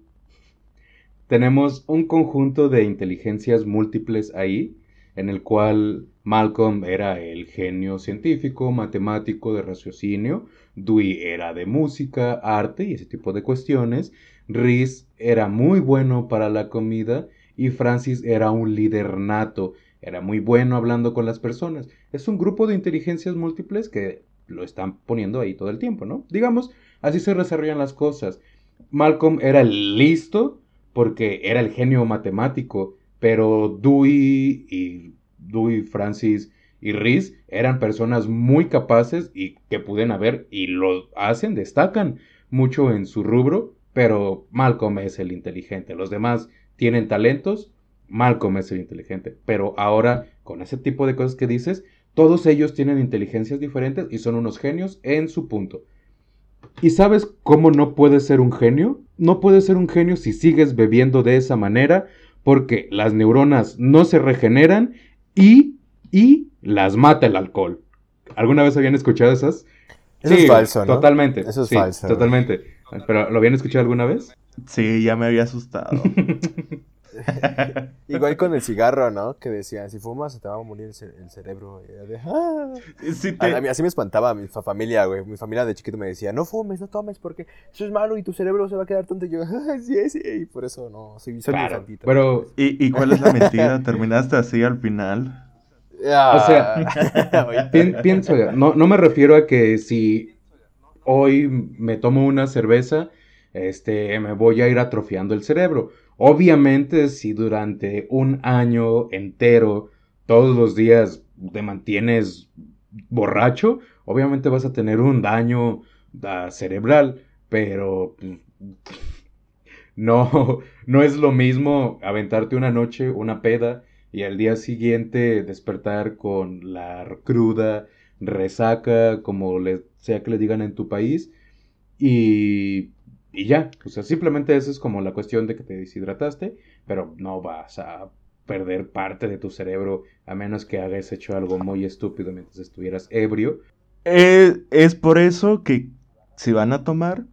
Tenemos un conjunto de inteligencias múltiples ahí, en el cual Malcolm era el genio científico, matemático de raciocinio, Dewey era de música, arte y ese tipo de cuestiones, Reese era muy bueno para la comida y Francis era un líder nato, era muy bueno hablando con las personas. Es un grupo de inteligencias múltiples que lo están poniendo ahí todo el tiempo, ¿no? Digamos, Así se desarrollan las cosas. Malcolm era listo porque era el genio matemático, pero Dewey y Dewey, Francis y Reese eran personas muy capaces y que pueden haber y lo hacen, destacan mucho en su rubro, pero Malcolm es el inteligente. Los demás tienen talentos, Malcolm es el inteligente. Pero ahora, con ese tipo de cosas que dices, todos ellos tienen inteligencias diferentes y son unos genios en su punto. ¿Y sabes cómo no puedes ser un genio? No puedes ser un genio si sigues bebiendo de esa manera porque las neuronas no se regeneran y, y las mata el alcohol. ¿Alguna vez habían escuchado esas? Eso es falso, ¿no? Totalmente. Eso es sí, falso. Totalmente. ¿Pero lo habían escuchado alguna vez? Sí, ya me había asustado. Igual con el cigarro, ¿no? Que decían, si fumas se te va a morir el, ce- el cerebro. Y era de, "Ah". Sí, A- te- a mí- así me espantaba mi fa- familia, güey. Mi familia de chiquito me decía, no fumes, no tomes, porque eso es malo y tu cerebro se va a quedar tonto. Y yo, "Ah, sí, sí. Y por eso no, soy, soy muy Claro, santito. pero ¿Y, y cuál es la mentira? ¿Terminaste así al final? Ah. O sea, Pien- pienso, no, no me refiero a que si hoy me tomo una cerveza, este, me voy a ir atrofiando el cerebro. Obviamente, si durante un año entero, todos los días te mantienes borracho, obviamente vas a tener un daño ah, cerebral, pero pues, no, no es lo mismo aventarte una noche, una peda, y al día siguiente despertar con la cruda, resaca, como le, sea que le digan en tu país, y, y ya, o sea, simplemente esa es como la cuestión de que te deshidrataste, pero no vas a perder parte de tu cerebro a menos que hayas hecho algo muy estúpido mientras estuvieras ebrio. Eh, es por eso que si van a tomar,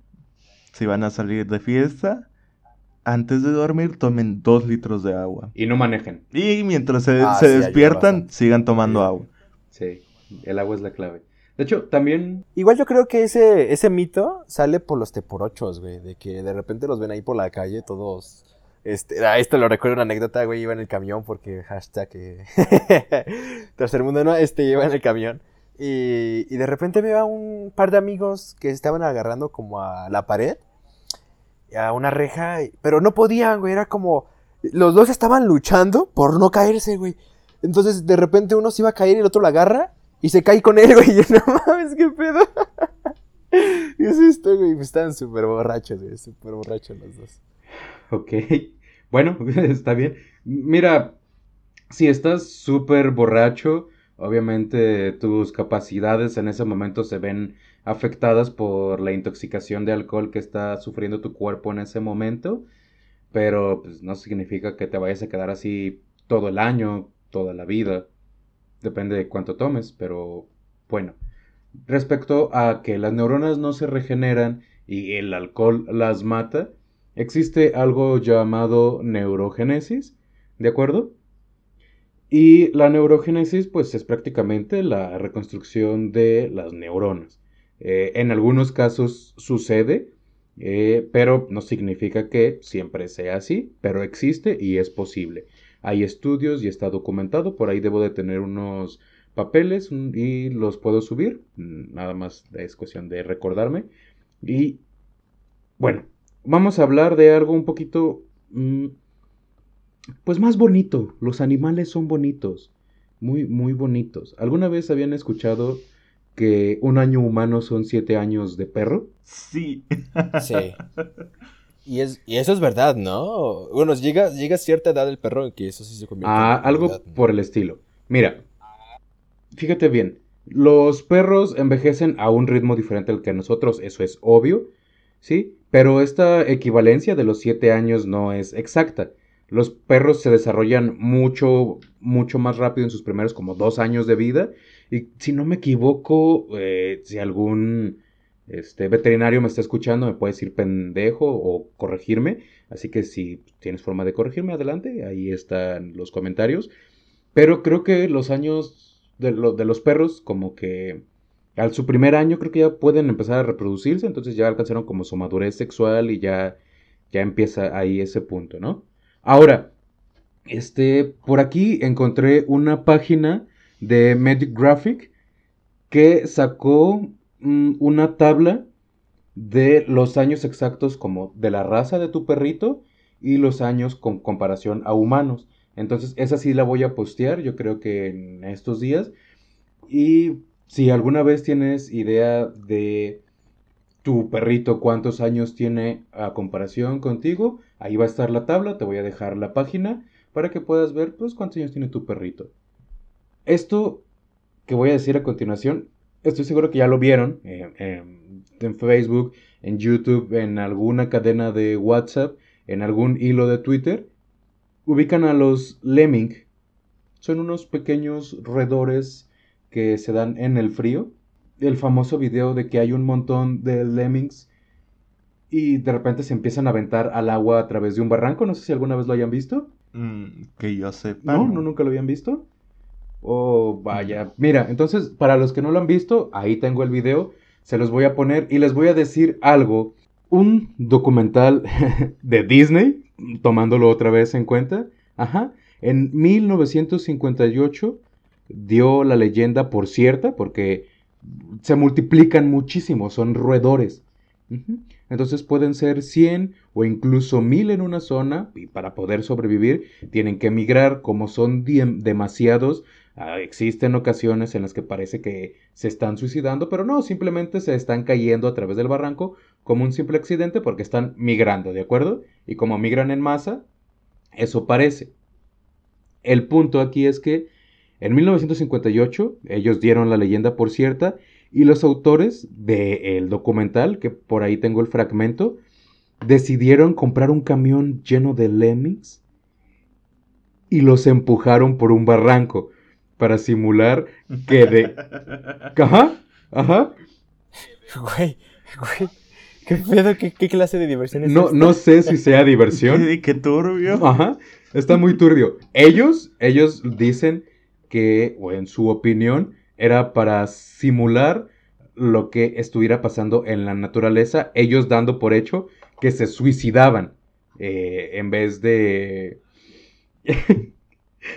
si van a salir de fiesta, antes de dormir tomen dos litros de agua. Y no manejen. Y mientras se, Ah, se sí, despiertan, sigan tomando Sí. agua. Sí, el agua es la clave. De hecho, también Igual yo creo que ese, ese mito sale por los teporochos, güey. De que de repente los ven ahí por la calle todos... Este, ah, esto lo recuerdo una anécdota, güey. Iba en el camión porque hashtag... eh, Tercer mundo, ¿no? Este, iba en el camión. Y, y de repente veo a un par de amigos que estaban agarrando como a la pared. A una reja. Pero no podían, güey. Era como... Los dos estaban luchando por no caerse, güey. Entonces de repente uno se iba a caer y el otro la agarra. Y se cae con él, güey. Y yo, no mames, qué pedo. ¿Qué es esto, güey? Estaban súper borrachos, güey. Súper borrachos los dos. Ok, bueno, está bien. Mira, si estás súper borracho, obviamente tus capacidades en ese momento se ven afectadas por la intoxicación de alcohol que está sufriendo tu cuerpo en ese momento, pero pues, no significa que te vayas a quedar así todo el año, toda la vida. Depende de cuánto tomes, pero bueno. Respecto a que las neuronas no se regeneran y el alcohol las mata, existe algo llamado neurogénesis, ¿de acuerdo? Y la neurogénesis, pues es prácticamente la reconstrucción de las neuronas. Eh, en algunos casos sucede, eh, pero no significa que siempre sea así, pero existe y es posible. Hay estudios y está documentado, por ahí debo de tener unos papeles y los puedo subir, nada más es cuestión de recordarme. Y bueno, vamos a hablar de algo un poquito, mm, pues más bonito. Los animales son bonitos, muy, muy bonitos. ¿Alguna vez habían escuchado que un año humano son siete años de perro? Sí. Sí. Y, es, y eso es verdad, ¿no? Bueno, llega, llega a cierta edad el perro en que eso sí se convierte Ah, en algo realidad, ¿no? por el estilo. Mira, fíjate bien, los perros envejecen a un ritmo diferente al que nosotros, eso es obvio, ¿sí? Pero esta equivalencia de los siete años no es exacta. Los perros se desarrollan mucho, mucho más rápido en sus primeros como dos años de vida. Y si no me equivoco, eh, si algún este, veterinario me está escuchando, me puede decir pendejo o corregirme. Así que si tienes forma de corregirme, adelante. Ahí están los comentarios. Pero creo que los años de, lo- de los perros, como que al su primer año, creo que ya pueden empezar a reproducirse. Entonces ya alcanzaron como su madurez sexual y ya, ya empieza ahí ese punto, ¿no? Ahora, este, por aquí encontré una página de Medic Graphic que sacó una tabla de los años exactos como de la raza de tu perrito y los años con comparación a humanos. Entonces, esa sí la voy a postear, yo creo que en estos días. Y si alguna vez tienes idea de tu perrito cuántos años tiene a comparación contigo, ahí va a estar la tabla, te voy a dejar la página para que puedas ver pues cuántos años tiene tu perrito. Esto que voy a decir a continuación, estoy seguro que ya lo vieron eh, em, en Facebook, en YouTube, en alguna cadena de WhatsApp, en algún hilo de Twitter. Ubican a los lemming. Son unos pequeños roedores que se dan en el frío. el famoso video de que hay un montón de lemmings y de repente se empiezan a aventar al agua a través de un barranco. No sé si alguna vez lo hayan visto. Mm, que yo sé No, no, nunca lo habían visto. Oh, vaya. Mira, entonces, para los que no lo han visto, ahí tengo el video. Se los voy a poner y les voy a decir algo. Un documental de Disney, tomándolo otra vez en cuenta. Ajá. En 1958 dio la leyenda por cierta, porque se multiplican muchísimo, son roedores. Entonces pueden ser 100 o incluso 1000 en una zona y para poder sobrevivir tienen que emigrar como son demasiados. Ah, existen ocasiones en las que parece que se están suicidando, pero no, simplemente se están cayendo a través del barranco como un simple accidente porque están migrando, ¿de acuerdo? Y como migran en masa, eso parece. El punto aquí es que en 1958 ellos dieron la leyenda por cierta y los autores del documental, que por ahí tengo el fragmento, decidieron comprar un camión lleno de lemmings y los empujaron por un barranco para simular que de... Ajá, ajá. Güey, güey. ¿Qué pedo? ¿Qué, clase de diversión es No, no sé si sea diversión. ¿Qué, qué turbio. Ajá. Está muy turbio. Ellos, ellos dicen que, o en su opinión, era para simular lo que estuviera pasando en la naturaleza, ellos dando por hecho que se suicidaban eh, en vez de...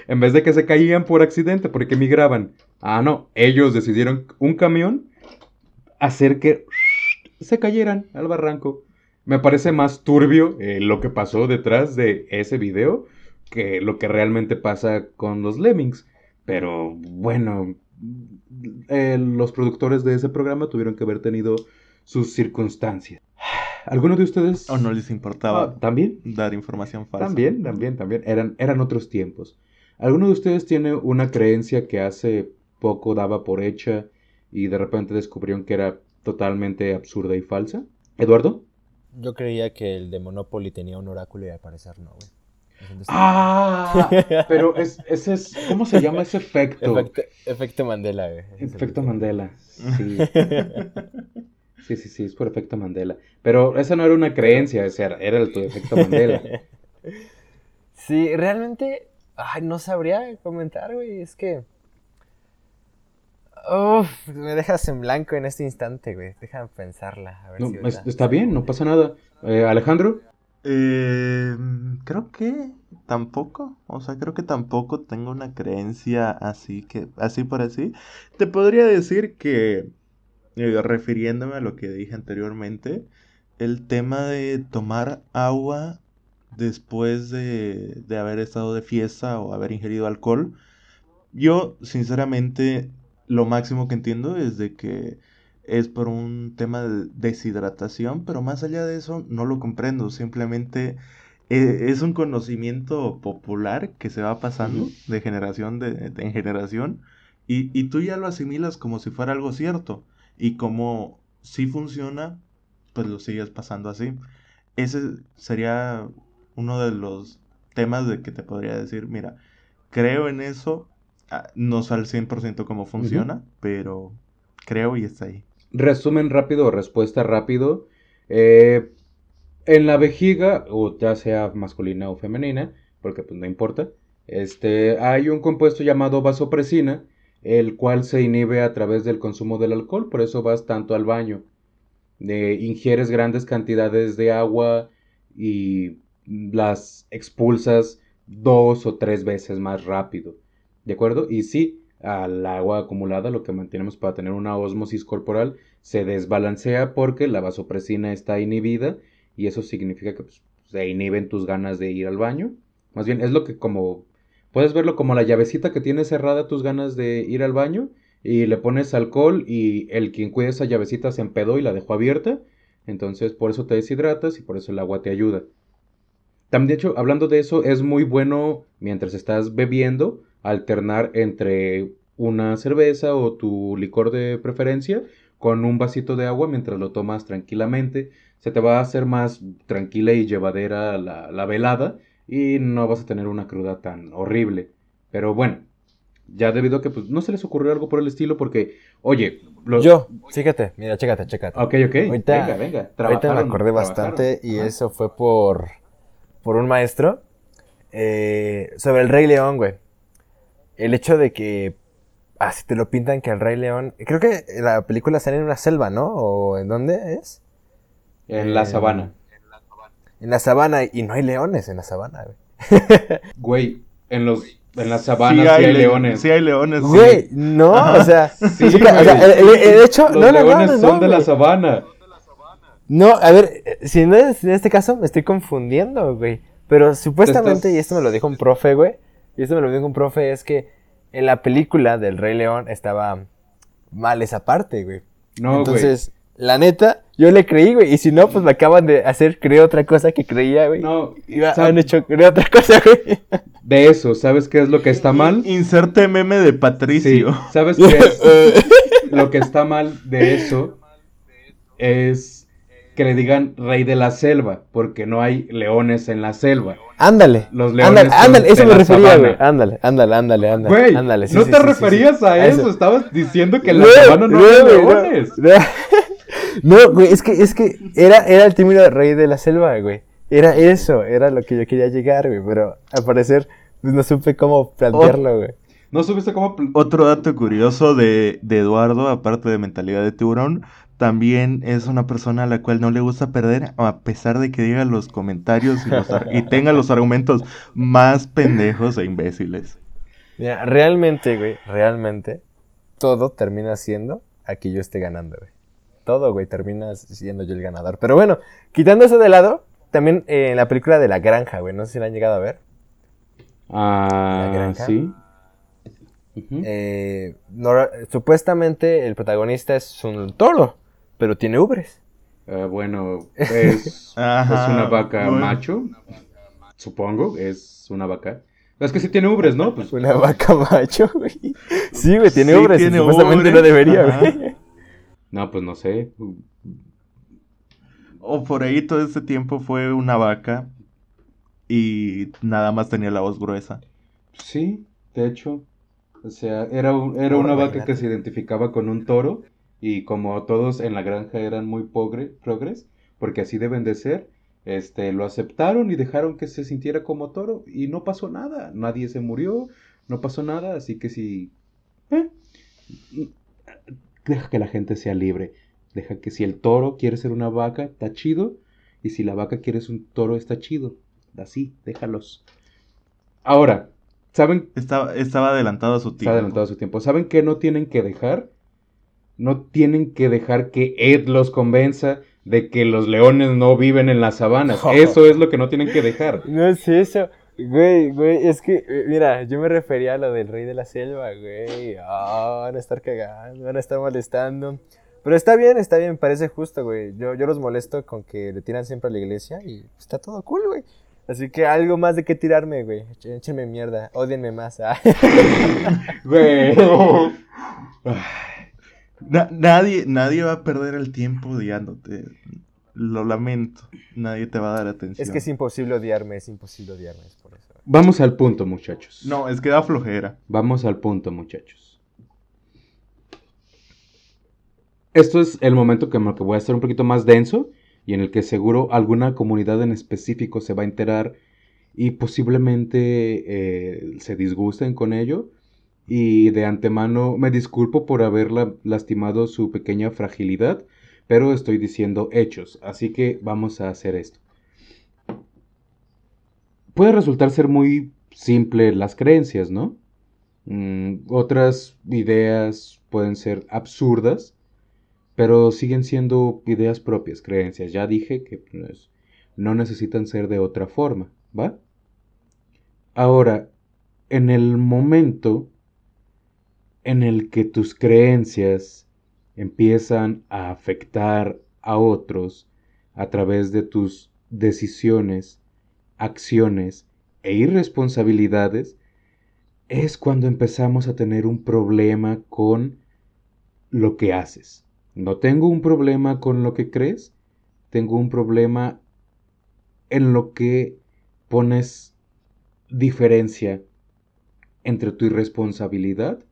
en vez de que se caían por accidente, porque migraban. Ah, no, ellos decidieron un camión hacer que se cayeran al barranco. Me parece más turbio eh, lo que pasó detrás de ese video que lo que realmente pasa con los lemmings. Pero bueno, eh, los productores de ese programa tuvieron que haber tenido sus circunstancias. ¿Alguno de ustedes? ¿O no les importaba ah, también dar información falsa? También, también, también. Eran, eran otros tiempos. ¿Alguno de ustedes tiene una creencia que hace poco daba por hecha y de repente descubrieron que era totalmente absurda y falsa? ¿Eduardo? Yo creía que el de Monopoly tenía un oráculo y al parecer no, güey. Ah, pero es, ese es, ¿cómo se llama ese efecto? Efecto, Mandela, Efecto Mandela, sí. Sí, sí, sí, es por efecto Mandela. Pero esa no era una creencia, era, era el tu efecto Mandela. Sí, realmente, ay, no sabría comentar, güey, es que... Uf, me dejas en blanco en este instante, güey. Déjame pensarla. A ver si está bien, no pasa nada. Eh, Alejandro. Eh, creo que tampoco, o sea, creo que tampoco tengo una creencia así que, así por así. Te podría decir que, eh, refiriéndome a lo que dije anteriormente, el tema de tomar agua después de, de haber estado de fiesta o haber ingerido alcohol, yo sinceramente lo máximo que entiendo es de que es por un tema de deshidratación, pero más allá de eso no lo comprendo, simplemente eh, es un conocimiento popular que se va pasando de generación de, en generación y, y, tú ya lo asimilas como si fuera algo cierto y como si funciona, pues lo sigues pasando así. Ese sería uno de los temas de que te podría decir, mira, creo en eso, ah, no sé al 100% cómo funciona, pero creo y está ahí. Resumen rápido respuesta rápido. Eh, en la vejiga, o ya sea masculina o femenina, porque pues no importa, este, hay un compuesto llamado vasopresina, el cual se inhibe a través del consumo del alcohol, por eso vas tanto al baño. ingieres grandes cantidades de agua y las expulsas dos o tres veces más rápido. ¿De acuerdo? Y sí, al agua acumulada, lo que mantenemos para tener una osmosis corporal, se desbalancea porque la vasopresina está inhibida y eso significa que pues, se inhiben tus ganas de ir al baño. Más bien, es lo que como, puedes verlo como la llavecita que tiene cerrada tus ganas de ir al baño y le pones alcohol y el quien cuida esa llavecita se empedó y la dejó abierta. Entonces, por eso te deshidratas y por eso el agua te ayuda. También, de hecho, hablando de eso, es muy bueno mientras estás bebiendo alternar entre una cerveza o tu licor de preferencia con un vasito de agua mientras lo tomas tranquilamente. Se te va a hacer más tranquila y llevadera la, velada y no vas a tener una cruda tan horrible. Pero bueno, Ya debido a que pues, no se les ocurrió algo por el estilo porque, oye... Yo, fíjate, mira, chécate, chécate. Ok, ok. venga, venga. Ahorita me acordé bastante y eso fue por, por un maestro eh, sobre el Rey León, güey. El hecho de que así te lo pintan que el Rey León... Creo que la película sale en una selva, ¿no? ¿O en dónde es? En la sabana. En la sabana y no hay leones en la sabana, güey. güey, en los en la sabana sí hay, leones. Sí hay leones. Güey, no, o sea, sí, o sea de hecho, los leones son de la sabana. No, a ver, si no es en este caso me estoy confundiendo, güey. Pero supuestamente, y esto me lo dijo un profe, güey, y esto me lo dijo un profe, es que en la película del Rey León estaba mal esa parte, güey. No, Entonces, la neta, yo le creí, güey. Y si no, pues me acaban de hacer creer otra cosa que creía, güey. No. Iba, han hecho creer otra cosa, güey. De eso, ¿sabes qué es lo que está mal? Inserte meme de Patricio. ¿Sabes qué es? lo que está mal de eso es que le digan rey de la selva, porque no hay leones en la selva. Ándale. Los leones. Ándale, ándale, eso me refería, güey. Ándale, ándale, ándale, ándale. Güey, ándale, no te referías a eso. estabas diciendo que en la sabana no hay leones. No, güey, es que, es que era, era el tímido rey de la selva, güey. Era eso, era lo que yo quería llegar, güey. Pero al parecer, pues no supe cómo plantearlo, güey. No supiste cómo. Otro dato curioso de, de, Eduardo, aparte de mentalidad de tiburón, también es una persona a la cual no le gusta perder, a pesar de que diga los comentarios y, y tenga los argumentos más pendejos e imbéciles. Mira, realmente, güey, realmente, todo termina siendo a que yo esté ganando, güey todo, güey, terminas siendo yo el ganador. Pero bueno, quitando eso de lado, también eh, en la película de La Granja, güey, no sé si la han llegado a ver. Ah, la Granja. sí. Eh, supuestamente el protagonista es un toro, pero tiene ubres. Ah, bueno, es, una vaca macho, supongo, es una vaca. Es que sí tiene ubres, ¿no? Pues... Una vaca macho, güey. Sí, güey, tiene ubres. supuestamente no debería, güey. No, pues no sé. O por ahí todo ese tiempo fue una vaca y nada más tenía la voz gruesa. Sí, de hecho. O sea, era, era una vaca que se identificaba con un toro y como todos en la granja eran muy progres, porque así deben de ser, este, lo aceptaron y dejaron que se sintiera como toro y no pasó nada. Nadie se murió, no pasó nada, así que si... Eh, deja que la gente sea libre. Deja que si el toro quiere ser una vaca, está chido. Y si la vaca quiere ser un toro, está chido. Así, déjalos. Ahora, ¿saben? Estaba, estaba adelantado a su tiempo. Estaba adelantado a su tiempo. ¿Saben qué no tienen que dejar? No tienen que dejar que Ed los convenza de que los leones no viven en las sabanas. Eso es lo que no tienen que dejar. No es eso. Güey, güey, es que, eh, mira, yo me refería a lo del rey de la selva, güey. Ah, van a estar cagando, van a estar molestando. Pero está bien, está bien, parece justo, güey. Yo, yo los molesto con que le tiran siempre a la iglesia y está todo cool, güey. Así que algo más de qué tirarme, güey. Échenme mierda, odienme más. Ah. Nadie, nadie va a perder el tiempo odiándote. Lo lamento. Nadie te va a dar atención. Es que es imposible odiarme, es imposible odiarme, es por eso. Vamos al punto, muchachos. No, es que da flojera. Vamos al punto, muchachos. Esto es el momento que, que voy a estar un poquito más denso y en el que seguro alguna comunidad en específico se va a enterar y posiblemente eh, se disgusten con ello. Y de antemano me disculpo por haber lastimado su pequeña fragilidad pero estoy diciendo hechos, así que vamos a hacer esto. Puede resultar ser muy simple las creencias, ¿no? Mm, otras ideas pueden ser absurdas, pero siguen siendo ideas propias, creencias. Ya dije que no necesitan ser de otra forma, ¿va? Ahora, en el momento en el que tus creencias empiezan a afectar a otros a través de tus decisiones, acciones e irresponsabilidades, es cuando empezamos a tener un problema con lo que haces. No tengo un problema con lo que crees, tengo un problema en lo que pones diferencia entre tu irresponsabilidad,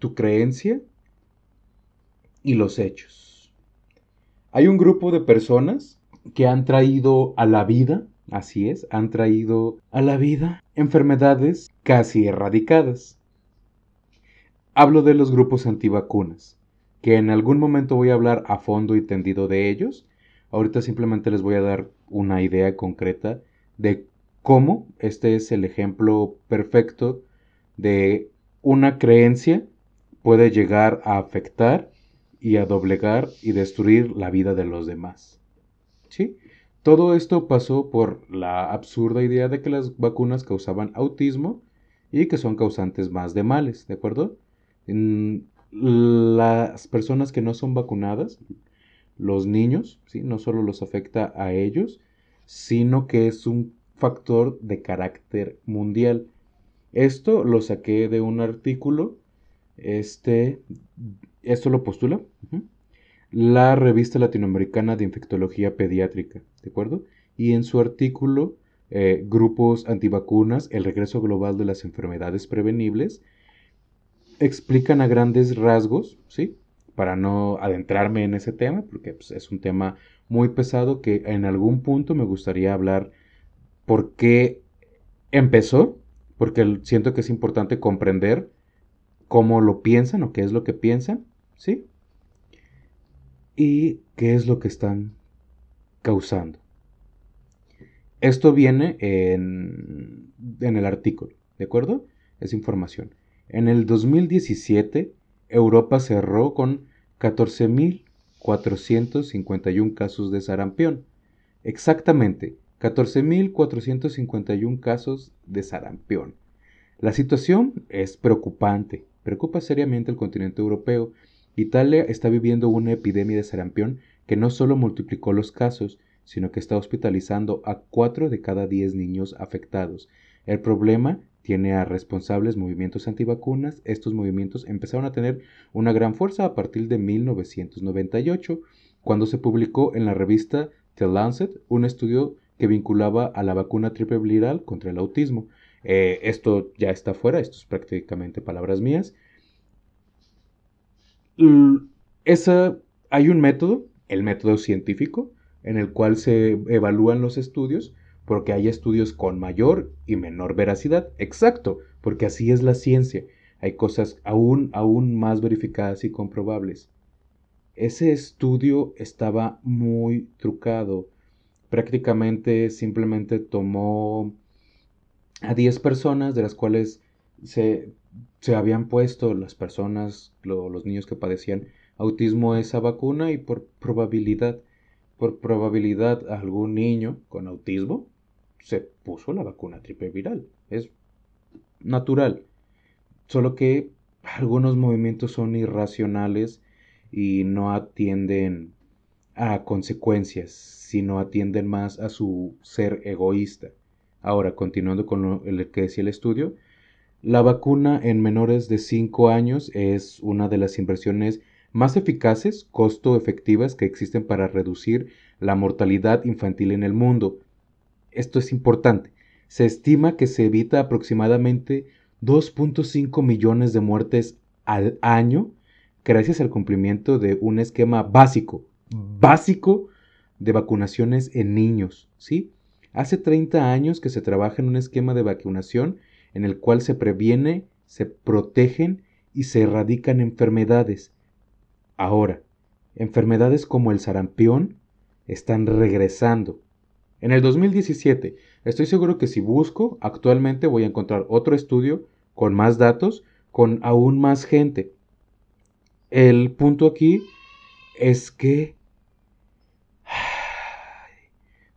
tu creencia y los hechos. Hay un grupo de personas que han traído a la vida, así es, han traído a la vida enfermedades casi erradicadas. Hablo de los grupos antivacunas, que en algún momento voy a hablar a fondo y tendido de ellos. Ahorita simplemente les voy a dar una idea concreta de cómo este es el ejemplo perfecto de una creencia puede llegar a afectar y a doblegar y destruir la vida de los demás. ¿Sí? Todo esto pasó por la absurda idea de que las vacunas causaban autismo y que son causantes más de males, ¿de acuerdo? las personas que no son vacunadas, los niños, ¿sí? no solo los afecta a ellos, sino que es un factor de carácter mundial. Esto lo saqué de un artículo, este, esto lo postula la revista latinoamericana de infectología pediátrica, ¿de acuerdo? Y en su artículo, eh, Grupos antivacunas, el regreso global de las enfermedades prevenibles, explican a grandes rasgos, ¿sí? Para no adentrarme en ese tema, porque pues, es un tema muy pesado que en algún punto me gustaría hablar por qué empezó, porque siento que es importante comprender cómo lo piensan o qué es lo que piensan, ¿sí? Y qué es lo que están causando. Esto viene en, en el artículo, ¿de acuerdo? Es información. En el 2017, Europa cerró con 14.451 casos de sarampión. Exactamente, 14.451 casos de sarampión. La situación es preocupante, preocupa seriamente al continente europeo. Italia está viviendo una epidemia de sarampión que no solo multiplicó los casos, sino que está hospitalizando a 4 de cada 10 niños afectados. El problema tiene a responsables movimientos antivacunas. Estos movimientos empezaron a tener una gran fuerza a partir de 1998, cuando se publicó en la revista The Lancet un estudio que vinculaba a la vacuna triple viral contra el autismo. Eh, esto ya está fuera, esto es prácticamente palabras mías. esa, hay un método, el método científico, en el cual se evalúan los estudios, porque hay estudios con mayor y menor veracidad. Exacto, porque así es la ciencia. Hay cosas aún, aún más verificadas y comprobables. Ese estudio estaba muy trucado prácticamente simplemente tomó a 10 personas, de las cuales se, habían puesto las personas, los niños que padecían autismo esa vacuna y por probabilidad, por probabilidad algún niño con autismo se puso la vacuna triple viral. Es natural. Solo que algunos movimientos son irracionales y no atienden a consecuencias, sino atienden más a su ser egoísta. Ahora, continuando con lo que decía el estudio, la vacuna en menores de 5 años es una de las inversiones más eficaces, costo efectivas que existen para reducir la mortalidad infantil en el mundo. Esto es importante. Se estima que se evita aproximadamente 2.5 millones de muertes al año gracias al cumplimiento de un esquema básico básico de vacunaciones en niños, ¿sí? Hace 30 años que se trabaja en un esquema de vacunación en el cual se previene, se protegen y se erradican enfermedades. Ahora, enfermedades como el sarampión están regresando. En el 2017, estoy seguro que si busco, actualmente voy a encontrar otro estudio con más datos, con aún más gente. El punto aquí es que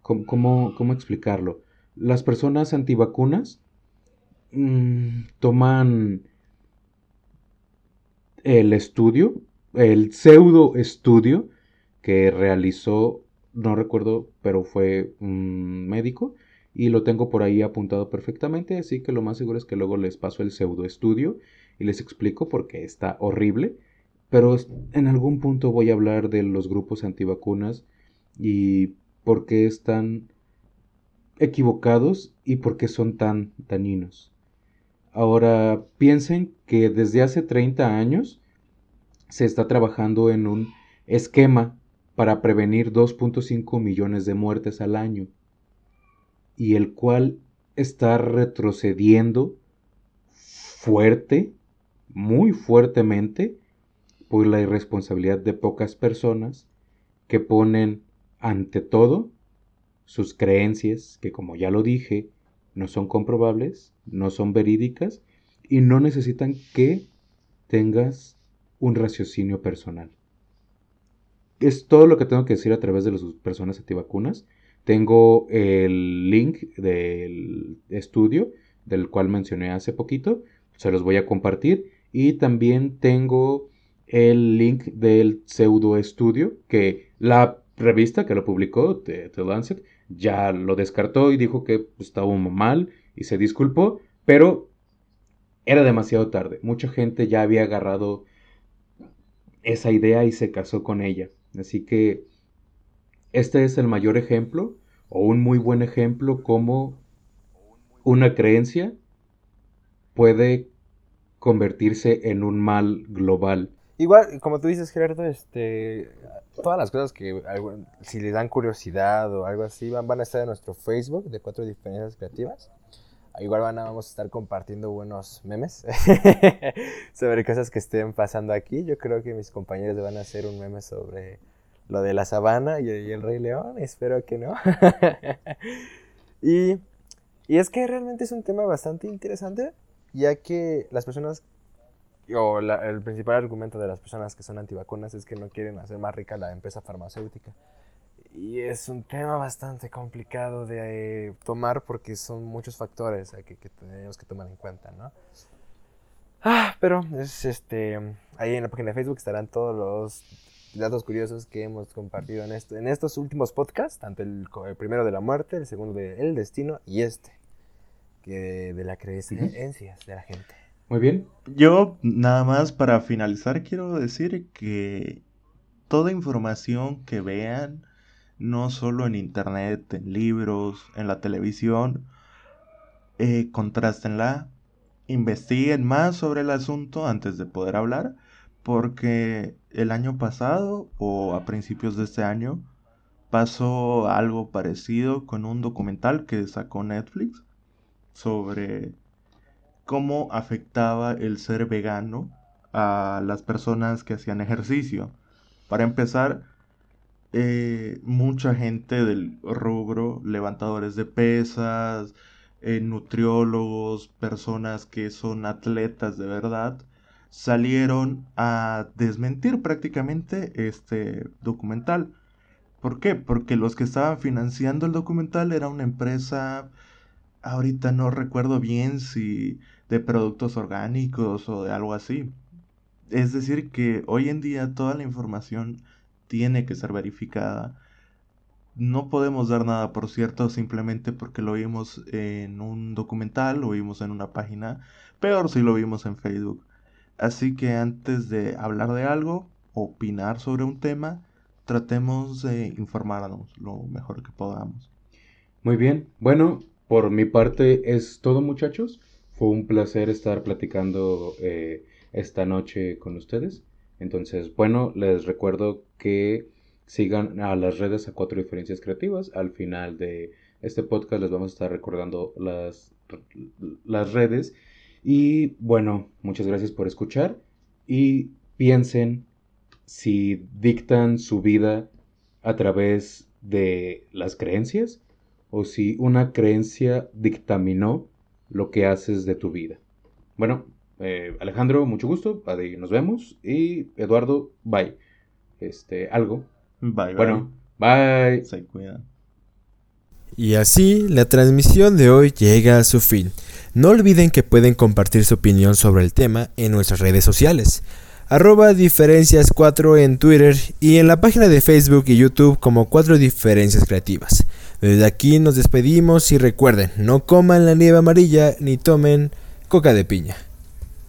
¿Cómo, cómo, explicarlo? Las personas antivacunas mm, toman el estudio, el pseudo estudio que realizó, no recuerdo, pero fue un médico y lo tengo por ahí apuntado perfectamente, así que lo más seguro es que luego les paso el pseudo estudio y les explico por qué está horrible, pero en algún punto voy a hablar de los grupos antivacunas y por qué están equivocados y por qué son tan dañinos. Ahora piensen que desde hace 30 años se está trabajando en un esquema para prevenir 2.5 millones de muertes al año y el cual está retrocediendo fuerte, muy fuertemente, por la irresponsabilidad de pocas personas que ponen ante todo sus creencias, que como ya lo dije, no son comprobables, no son verídicas y no necesitan que tengas un raciocinio personal. Es todo lo que tengo que decir a través de las personas antivacunas. Tengo el link del estudio del cual mencioné hace poquito, se los voy a compartir y también tengo el link del pseudo estudio que la revista que lo publicó, The, Lancet, ya lo descartó y dijo que estaba mal y se disculpó, pero era demasiado tarde. Mucha gente ya había agarrado esa idea y se casó con ella. Así que este es el mayor ejemplo o un muy buen ejemplo como una creencia puede convertirse en un mal global. Igual, como tú dices, Gerardo, este, todas las cosas que si les dan curiosidad o algo así, van, van a estar en nuestro Facebook de Cuatro Diferencias Creativas. Igual van a, vamos a estar compartiendo buenos memes sobre cosas que estén pasando aquí. Yo creo que mis compañeros van a hacer un meme sobre lo de la sabana y, el Rey León. Espero que no. y, y es que realmente es un tema bastante interesante, ya que las personas o el principal argumento de las personas que son antivacunas es que no quieren hacer más rica la empresa farmacéutica. Y es un tema bastante complicado de eh, tomar porque son muchos factores que, que, tenemos que tomar en cuenta, ¿no? Ah, pero es este ahí en la página de Facebook estarán todos los datos curiosos que hemos compartido en, esto, en estos últimos podcasts, tanto el, primero de la muerte, el segundo de El destino y este, que de la creencias de la gente. Muy bien. Yo nada más para finalizar quiero decir que toda información que vean no solo en internet, en libros, en la televisión, eh, contrastenla, investiguen más sobre el asunto antes de poder hablar, porque el año pasado o a principios de este año pasó algo parecido con un documental que sacó Netflix sobre cómo afectaba el ser vegano a las personas que hacían ejercicio. Para empezar, eh, mucha gente del rubro, levantadores de pesas, eh, nutriólogos, personas que son atletas de verdad, salieron a desmentir prácticamente este documental. ¿Por qué? Porque los que estaban financiando el documental era una empresa, ahorita no recuerdo bien si de productos orgánicos o de algo así. Es decir, que hoy en día toda la información tiene que ser verificada. No podemos dar nada por cierto simplemente porque lo vimos en un documental, lo vimos en una página, peor si lo vimos en Facebook. Así que antes de hablar de algo, opinar sobre un tema, tratemos de informarnos lo mejor que podamos. Muy bien, bueno, por mi parte es todo muchachos. Fue un placer estar platicando eh, esta noche con ustedes. Entonces, bueno, les recuerdo que sigan a las redes a cuatro diferencias creativas. Al final de este podcast les vamos a estar recordando las, las redes. Y bueno, muchas gracias por escuchar. Y piensen si dictan su vida a través de las creencias o si una creencia dictaminó lo que haces de tu vida. Bueno, eh, Alejandro, mucho gusto. nos vemos. Y Eduardo, bye. Este, algo. Bye, Bueno, bye. Se cuida. Y así, la transmisión de hoy llega a su fin. No olviden que pueden compartir su opinión sobre el tema en nuestras redes sociales. Arroba diferencias 4 en Twitter y en la página de Facebook y YouTube como 4 diferencias creativas. Desde aquí nos despedimos y recuerden, no coman la nieve amarilla ni tomen coca de piña.